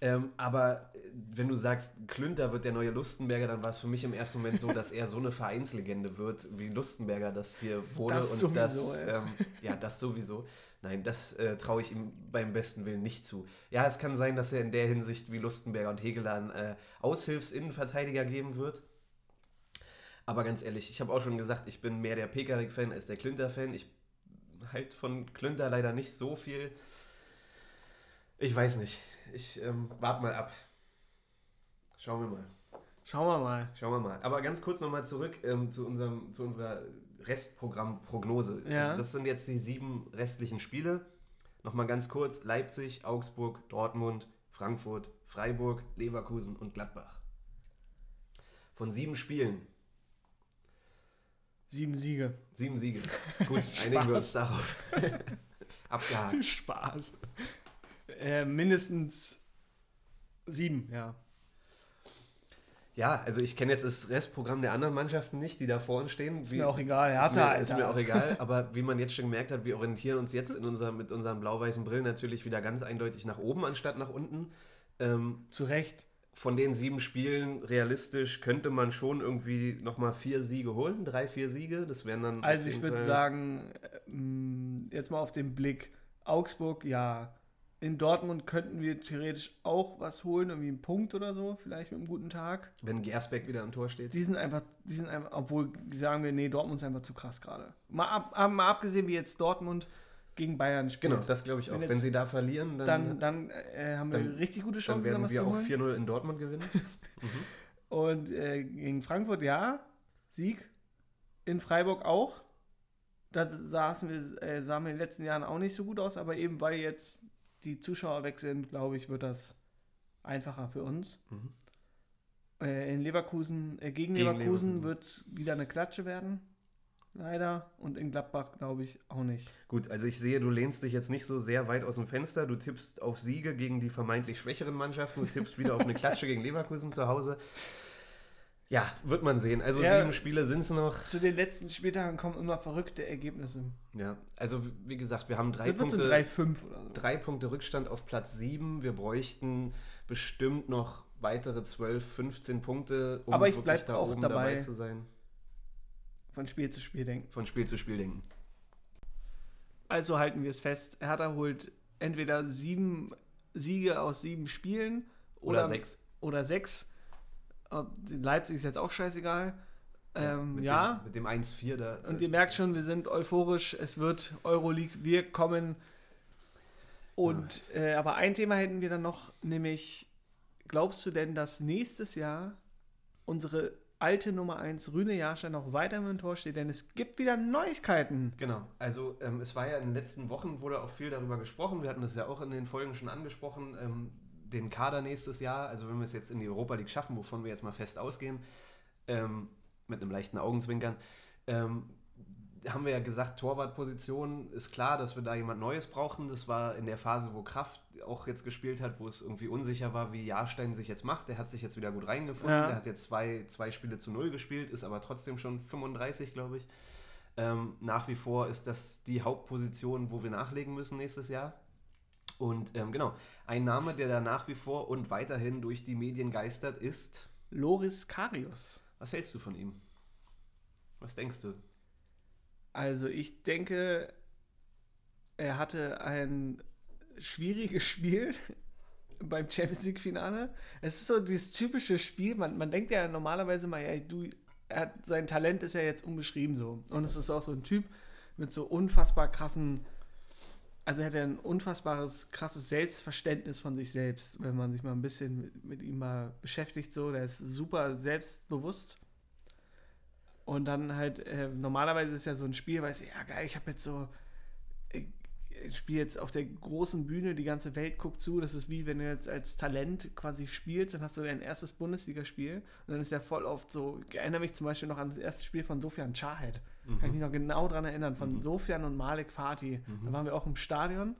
ähm, aber äh, wenn du sagst, Klünter wird der neue Lustenberger, dann war es für mich im ersten Moment so, dass er so eine Vereinslegende wird, wie Lustenberger das hier wurde. Das und sowieso, das, ähm, ja, das sowieso. Nein, das äh, traue ich ihm beim besten Willen nicht zu. Ja, es kann sein, dass er in der Hinsicht wie Lustenberger und Hegeler einen äh, Aushilfsinnenverteidiger geben wird. Aber ganz ehrlich, ich habe auch schon gesagt, ich bin mehr der Pekarik-Fan als der Klünter-Fan. Ich halt von Klünter leider nicht so viel. Ich weiß nicht. Ich ähm, warte mal ab. Schauen wir mal. Schauen wir mal. Schauen wir mal. Aber ganz kurz nochmal zurück ähm, zu, unserem, zu unserer Restprogrammprognose. Ja. Also das sind jetzt die sieben restlichen Spiele. Nochmal ganz kurz: Leipzig, Augsburg, Dortmund, Frankfurt, Freiburg, Leverkusen und Gladbach. Von sieben Spielen, Sieben Siege. sieben Siege. [LAUGHS] Gut, einigen wir uns darauf. [LAUGHS] Abgehakt. Spaß. Äh, mindestens sieben, ja. Ja, also ich kenne jetzt das Restprogramm der anderen Mannschaften nicht, die da vor uns stehen. Ist mir auch egal. Ist Hertha, mir, ist mir auch egal, aber wie man jetzt schon gemerkt hat, wir orientieren uns jetzt in unser, mit unseren blau-weißen Brillen natürlich wieder ganz eindeutig nach oben anstatt nach unten. Ähm, Zu Recht. von den sieben Spielen realistisch könnte man schon irgendwie nochmal vier Siege holen, drei, vier Siege. Das wären dann. Also ich würde sagen, ähm, jetzt mal auf den Blick. Augsburg, ja. In Dortmund könnten wir theoretisch auch was holen, irgendwie einen Punkt oder so, vielleicht mit einem guten Tag. Wenn Gersbeck wieder am Tor steht. Die sind einfach, die sind einfach, obwohl sagen wir, nee, Dortmund ist einfach zu krass gerade. Mal, ab, mal abgesehen, wie jetzt Dortmund gegen Bayern spielt. Genau, das glaube ich auch. Wenn Wenn, sie da verlieren, dann, dann, dann äh, haben wir dann- richtig gute dann Chancen, werden was wir auch holen. 4-0 in Dortmund gewinnen. [LAUGHS] Und äh, gegen Frankfurt ja, Sieg. In Freiburg auch. Da saßen wir, äh, sahen wir in den letzten Jahren auch nicht so gut aus, aber eben weil jetzt die Zuschauer weg sind, glaube ich, wird das einfacher für uns. Mhm. Äh, in Leverkusen, äh, gegen, Gegen Leverkusen, Leverkusen. wird wieder eine Klatsche werden. Leider. Und in Gladbach glaube ich auch nicht. Gut, also ich sehe, du lehnst dich jetzt nicht so sehr weit aus dem Fenster. Du tippst auf Siege gegen die vermeintlich schwächeren Mannschaften. Du tippst wieder auf eine Klatsche gegen Leverkusen zu Hause. Ja, wird man sehen. Also Ja, sieben Spiele sind es noch. Zu den letzten Spieltagen kommen immer verrückte Ergebnisse. Ja, also wie gesagt, wir haben drei Das wird so Punkte, 3-5 oder so. drei Punkte Rückstand auf Platz sieben. Wir bräuchten bestimmt noch weitere 12, 15 Punkte, um Aber ich wirklich bleib auch dabei. zu sein. Von Spiel zu Spiel denken. Von Spiel zu Spiel denken. Also halten wir es fest, Hertha holt entweder sieben Siege aus sieben Spielen Oder, oder, sechs. Oder sechs. Leipzig ist jetzt auch scheißegal. Ähm, mit ja, Dem, mit dem 1-4 da. und ihr merkt schon, wir sind euphorisch. Es wird Euroleague, wir kommen. Und äh, aber ein Thema hätten wir dann noch, nämlich glaubst du denn, dass nächstes Jahr unsere alte Nummer 1 Rüne Jahrstein noch weiter im Tor steht? Denn es gibt wieder Neuigkeiten. Genau, also ähm, es war ja in den letzten Wochen, wurde auch viel darüber gesprochen, wir hatten das ja auch in den Folgen schon angesprochen, ähm, den Kader nächstes Jahr, also wenn wir es jetzt in die Europa League schaffen, wovon wir jetzt mal fest ausgehen, ähm, mit einem leichten Augenzwinkern, ähm, haben wir ja gesagt, Torwartposition ist klar, dass wir da jemand Neues brauchen. Das war in der Phase, wo Kraft auch jetzt gespielt hat, wo es irgendwie unsicher war, wie Jahrstein sich jetzt macht. Der hat sich jetzt wieder gut reingefunden. Ja. Der hat jetzt zwei, zwei Spiele zu null gespielt, ist aber trotzdem schon 35, glaube ich. Ähm, nach wie vor ist das die Hauptposition, wo wir nachlegen müssen nächstes Jahr. Und ähm, genau, ein Name, der da nach wie vor und weiterhin durch die Medien geistert, ist. Loris Karius. Was hältst du von ihm? Was denkst du? Also ich denke, er hatte ein schwieriges Spiel [LAUGHS] beim Champions League Finale. Es ist so dieses typische Spiel, man, man denkt ja normalerweise mal, ja, du, er hat, sein Talent ist ja jetzt unbeschrieben so. Und es ist auch so ein Typ mit so unfassbar krassen also er hat ja ein unfassbares, krasses Selbstverständnis von sich selbst, wenn man sich mal ein bisschen mit, mit ihm mal beschäftigt. So, der ist super selbstbewusst. Und dann halt, äh, normalerweise ist ja so ein Spiel, weißt du, ja geil, ich habe jetzt so, ich, ich spiele jetzt auf der großen Bühne, die ganze Welt guckt zu. Das ist wie wenn du jetzt als Talent quasi spielst, dann hast du dein erstes Bundesligaspiel. Und dann ist ja voll oft so, ich erinnere mich zum Beispiel noch an das erste Spiel von Sofian Chahed. Mhm. Kann ich mich noch genau daran erinnern, von mhm. Sofian und Malik Fatih. Mhm. Da waren wir auch im Stadion.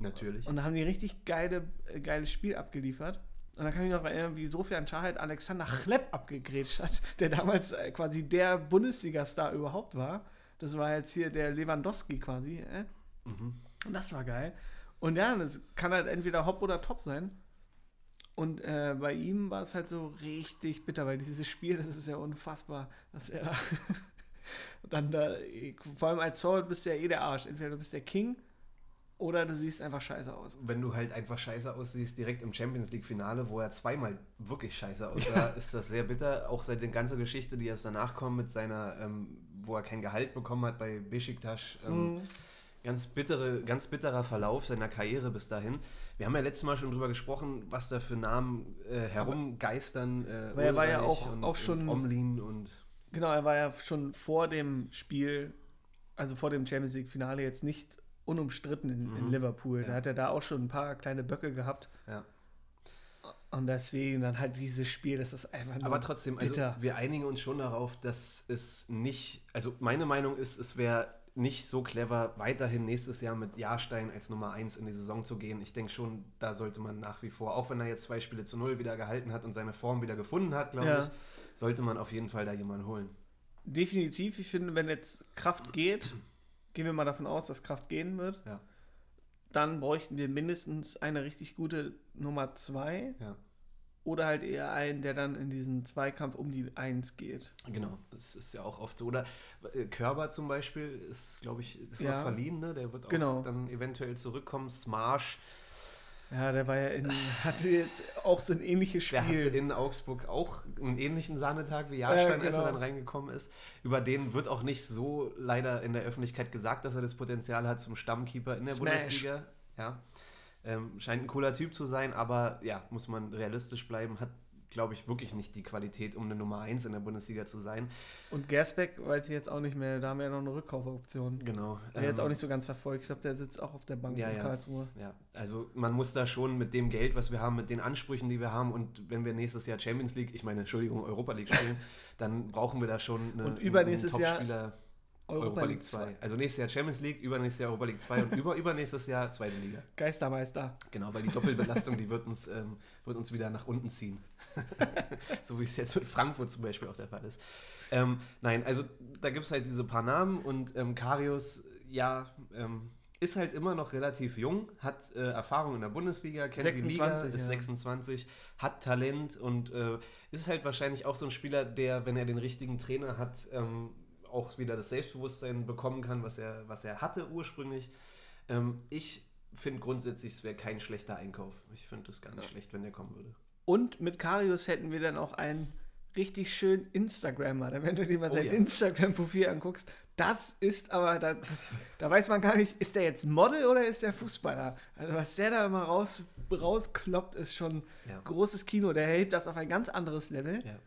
Natürlich. Und da haben die richtig geile, äh, geiles Spiel abgeliefert. Und dann kann ich mich noch erinnern, wie Sofian Chahed Alexander Chlepp abgegrätscht hat, [LAUGHS] der damals äh, quasi der Bundesliga-Star überhaupt war. Das war jetzt hier der Lewandowski quasi. Äh? Mhm. Und das war geil. Und ja, das kann halt entweder hopp oder top sein. Und äh, bei ihm war es halt so richtig bitter, weil dieses Spiel, [LAUGHS] das ist ja unfassbar, dass er da [LAUGHS] dann da, vor allem als Sword bist du ja eh der Arsch. Entweder du bist der King oder du siehst einfach scheiße aus. Wenn du halt einfach scheiße aussiehst, direkt im Champions League-Finale, wo er zweimal wirklich scheiße aussah, ja. ist das sehr bitter. Auch seit der ganzen Geschichte, die erst danach kommt, mit seiner, ähm, wo er kein Gehalt bekommen hat bei Besiktas. Ähm, mhm. Ganz, bittere, ganz bitterer Verlauf seiner Karriere bis dahin. Wir haben ja letztes Mal schon drüber gesprochen, was da für Namen äh, herumgeistern. Äh, Weil er war ja auch, und, auch schon. Omlin und. Genau, er war ja schon vor dem Spiel, also vor dem Champions League-Finale, jetzt nicht unumstritten in, mhm. in Liverpool. Ja. Da hat er da auch schon ein paar kleine Böcke gehabt. Ja. Und deswegen dann halt dieses Spiel, das ist einfach nur Aber trotzdem, also bitter. also wir einigen uns schon darauf, dass es nicht, also meine Meinung ist, es wäre nicht so clever, weiterhin nächstes Jahr mit Jahrstein als Nummer 1 in die Saison zu gehen. Ich denke schon, da sollte man nach wie vor, auch wenn er jetzt zwei Spiele zu null wieder gehalten hat und seine Form wieder gefunden hat, glaube ja. ich, sollte man auf jeden Fall da jemanden holen. Definitiv. Ich finde, wenn jetzt Kraft geht, gehen wir mal davon aus, dass Kraft gehen wird, ja. dann bräuchten wir mindestens eine richtig gute Nummer 2. Ja. Oder halt eher einen, der dann in diesen Zweikampf um die Eins geht. Genau, das ist ja auch oft so. Oder äh, Körber zum Beispiel ist, glaube ich, ist ja. noch verliehen, ne? Der wird genau. auch dann eventuell zurückkommen. Smarsh. Ja, der war ja in, hatte jetzt auch so ein ähnliches Spiel. Der hatte in Augsburg auch einen ähnlichen Sahnetag wie Jahrstein, äh, genau. als er genau. dann reingekommen ist. Über den wird auch nicht so leider in der Öffentlichkeit gesagt, dass er das Potenzial hat zum Stammkeeper in der Smash. Bundesliga. Ja. Ähm, scheint ein cooler Typ zu sein, aber ja, muss man realistisch bleiben. Hat, glaube ich, wirklich nicht die Qualität, um eine Nummer 1 in der Bundesliga zu sein. Und Gersbeck weiß ich jetzt auch nicht mehr, da haben wir ja noch eine Rückkaufoption. Genau. Der ähm, jetzt auch nicht so ganz verfolgt. Ich glaube, der sitzt auch auf der Bank ja, in Karlsruhe. Ja. ja, also man muss da schon mit dem Geld, was wir haben, mit den Ansprüchen, die wir haben und wenn wir nächstes Jahr Champions League, ich meine, Entschuldigung, Europa League spielen, dann brauchen wir da schon eine, und übernächstes einen Jahr Europa, League 2. Also nächstes Jahr Champions League, übernächstes Jahr Europa League 2 und [LAUGHS] über, übernächstes Jahr zweite Liga. Geistermeister. Genau, weil die Doppelbelastung, die wird uns, ähm, wird uns wieder nach unten ziehen. [LAUGHS] so wie es jetzt mit Frankfurt zum Beispiel auch der Fall ist. Ähm, nein, also da gibt es halt diese paar Namen und ähm, Karius, ja, ähm, ist halt immer noch relativ jung, hat äh, Erfahrung in der Bundesliga, kennt 26, die Liga, ist ja. 26, hat Talent und äh, ist halt wahrscheinlich auch so ein Spieler, der, wenn er den richtigen Trainer hat, ähm, auch wieder das Selbstbewusstsein bekommen kann, was er, was er hatte ursprünglich. Ähm, ich finde grundsätzlich, es wäre kein schlechter Einkauf. Ich finde es gar nicht ja. schlecht, wenn der kommen würde. Und mit Karius hätten wir dann auch einen richtig schönen Instagrammer. Wenn du dir mal oh, sein ja. Instagram-Profil anguckst, das ist aber, da, da weiß man gar nicht, ist der jetzt Model oder ist der Fußballer? Also was der da immer raus, rauskloppt, ist schon ja. großes Kino. Der hält das auf ein ganz anderes Level. Ja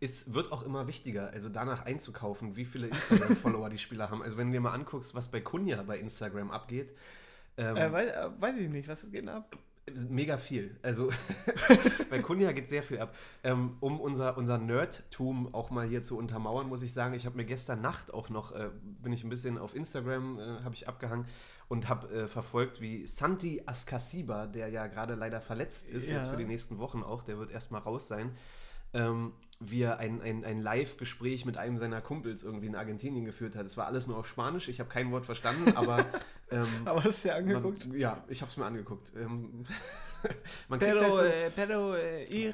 es wird auch immer wichtiger, also danach einzukaufen, wie viele Instagram-Follower die Spieler haben. Also wenn du dir mal anguckst, was bei Kunja bei Instagram abgeht. Ähm, äh, weiß, äh, weiß, ich nicht, was geht ab? Mega viel. Also [LAUGHS] bei Kunja geht sehr viel ab. Ähm, um unser, unser Nerdtum auch mal hier zu untermauern, muss ich sagen, ich habe mir gestern Nacht auch noch, äh, bin ich ein bisschen auf Instagram, äh, habe ich abgehangen und habe äh, verfolgt, wie Santi Askasiba, der ja gerade leider verletzt ist, ja. jetzt für die nächsten Wochen auch, der wird erstmal raus sein, ähm, wie er ein, ein, ein Live-Gespräch mit einem seiner Kumpels irgendwie in Argentinien geführt hat. Es war alles nur auf Spanisch, ich habe kein Wort verstanden, [LAUGHS] aber. Ähm, aber hast du dir angeguckt? Man, ja, ich habe es mir angeguckt. Ähm, [LAUGHS] man kriegt pero, halt so, äh, pero, äh,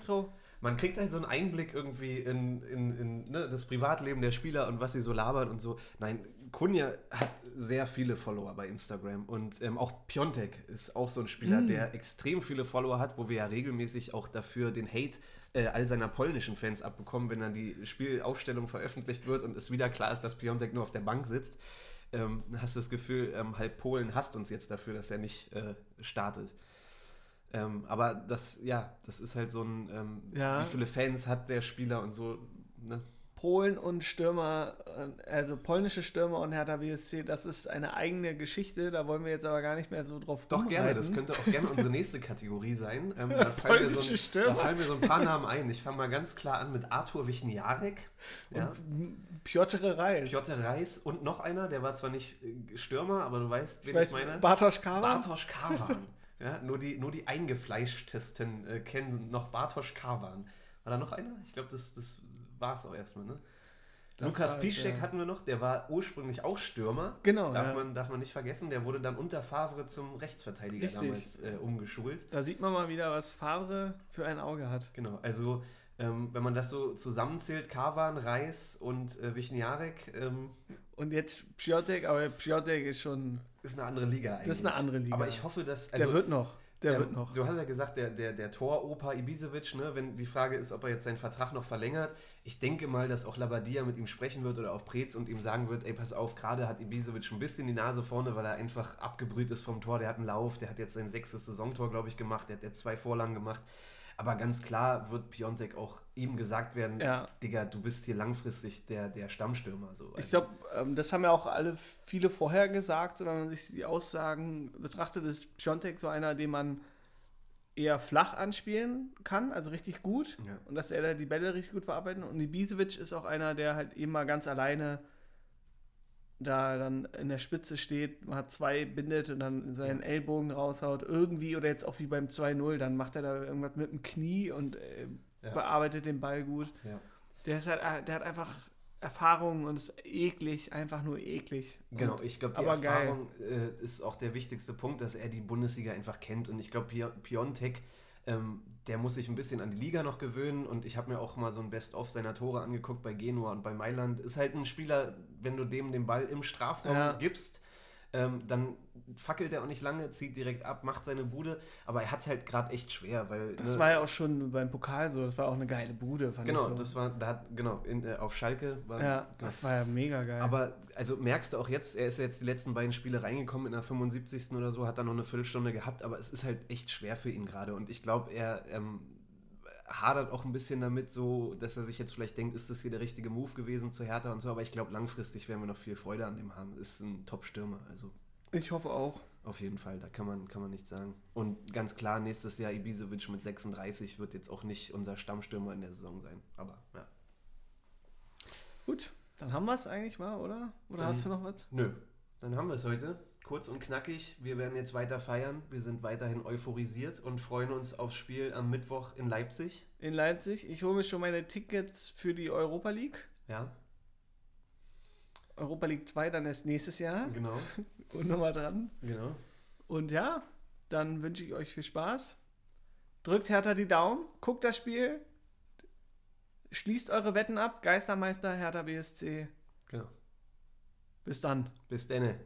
Man kriegt halt so einen Einblick irgendwie in, in, in ne, das Privatleben der Spieler und was sie so labern und so. Nein, Kunja hat sehr viele Follower bei Instagram und ähm, auch Piontek ist auch so ein Spieler, mm. der extrem viele Follower hat, wo wir ja regelmäßig auch dafür den Hate äh, all seiner polnischen Fans abbekommen, wenn dann die Spielaufstellung veröffentlicht wird und es wieder klar ist, dass Piontek nur auf der Bank sitzt. ähm, hast du das Gefühl, ähm, halb Polen hasst uns jetzt dafür, dass er nicht äh, startet. Ähm, aber das, ja, das ist halt so ein, ähm, Ja. wie viele Fans hat der Spieler und so, ne? Polen und Stürmer, also polnische Stürmer und Hertha BSC, das ist eine eigene Geschichte. Da wollen wir jetzt aber gar nicht mehr so drauf Doch gerne, das könnte auch gerne unsere nächste Kategorie sein. Ähm, da, fallen mir so ein, Stürmer. da fallen mir so ein paar Namen ein. Ich fange mal ganz klar an mit Arthur Wichniarek. Ja. Und Piotr Reis. Piotr Reis und noch einer, der war zwar nicht äh, Stürmer, aber du weißt, wen ich weiß, ich meine. Bartosz Kawa. Bartosz Kawan. [LAUGHS] ja, nur, die, nur die Eingefleischtesten äh, kennen noch Bartosz Kawan. War da noch einer? Ich glaube, das, das war es auch erstmal, ne? Das Lukas Piszczek ja. hatten wir noch, der war ursprünglich auch Stürmer. Genau, Darf, ja. man, darf man nicht vergessen, der wurde dann unter Favre zum Rechtsverteidiger Richtig. damals äh, umgeschult. Da sieht man mal wieder, was Favre für ein Auge hat. Genau, also ähm, wenn man das so zusammenzählt, Kawan, Reis und äh, Wichniarek, ähm, Und jetzt Piotek, aber Piotek ist schon, ist eine andere Liga eigentlich. das ist eine andere Liga. Aber ich hoffe, dass... der wird noch. Der Ähm, wird noch. Du hast ja gesagt, der, der, der Toroper Ibisevic, ne, wenn die Frage ist, ob er jetzt seinen Vertrag noch verlängert. Ich denke mal, dass auch Labadia mit ihm sprechen wird oder auch Preetz und ihm sagen wird, ey, pass auf, gerade hat Ibisevic ein bisschen die Nase vorne, weil er einfach abgebrüht ist vom Tor. Der hat einen Lauf, der hat jetzt sein sechstes Saisontor, glaube ich, gemacht, der hat jetzt zwei Vorlagen gemacht. Aber ganz klar wird Piontek auch ihm gesagt werden, Ja. Digga, du bist hier langfristig der, der Stammstürmer. So. Ich glaube, ähm, das haben ja auch alle viele vorher gesagt, wenn man sich die Aussagen betrachtet, ist Piontek so einer, den man eher flach anspielen kann, also richtig gut. Ja. Und dass er da die Bälle richtig gut verarbeiten. Und Ibisevic ist auch einer, der halt eben mal ganz alleine da dann in der Spitze steht, man hat zwei bindet und dann seinen Ellbogen raushaut, irgendwie oder jetzt auch wie beim 2-0, dann macht er da irgendwas mit dem Knie und äh, Ja. bearbeitet den Ball gut. ja. Der, ist halt, äh, der hat einfach Erfahrung und ist eklig, einfach nur eklig. Genau, Und, ich glaube, die. Erfahrung äh, ist auch der wichtigste Punkt, dass er die Bundesliga einfach kennt. Und ich glaube, Pio- Piontek, ähm, der muss sich ein bisschen an die Liga noch gewöhnen. Und ich habe mir auch mal so ein Best-of seiner Tore angeguckt bei Genua und bei Mailand. Ist halt ein Spieler, wenn du dem den Ball im Strafraum Ja. gibst, ähm, dann fackelt er auch nicht lange, zieht direkt ab, macht seine Bude. Aber er hat es halt gerade echt schwer, weil. Das ne, war ja auch schon beim Pokal so, das war auch eine geile Bude, fand Genau, ich so. das war, da hat, genau, in, äh, auf Schalke war. ja, genau. das war ja mega geil. Aber also merkst du auch jetzt, er ist ja jetzt die letzten beiden Spiele reingekommen in der 75. oder so, hat dann noch eine Viertelstunde gehabt, aber es ist halt echt schwer für ihn gerade und ich glaube, er ähm, hadert auch ein bisschen damit, so, dass er sich jetzt vielleicht denkt, ist das hier der richtige Move gewesen zu Hertha und so, aber ich glaube, langfristig werden wir noch viel Freude an dem haben. Ist ein Top-Stürmer, also ich hoffe auch. auf jeden Fall, da kann man, kann man nichts sagen. Und ganz klar, nächstes Jahr Ibisevic mit 36 wird jetzt auch nicht unser Stammstürmer in der Saison sein, aber ja. Gut, dann haben wir es eigentlich mal, oder? Oder Dann- hast du noch was? Nö, dann haben wir es heute. Kurz und knackig. Wir werden jetzt weiter feiern. Wir sind weiterhin euphorisiert und freuen uns aufs Spiel am Mittwoch in Leipzig. In Leipzig. Ich hole mir schon meine Tickets für die Europa League. Ja, Europa League 2 dann erst nächstes Jahr. genau. [LAUGHS] Und nochmal dran. genau. Und ja, dann wünsche ich euch viel Spaß. Drückt Hertha die Daumen, guckt das Spiel, schließt eure Wetten ab. Geistermeister Hertha BSC. genau. Bis dann. Bis denne.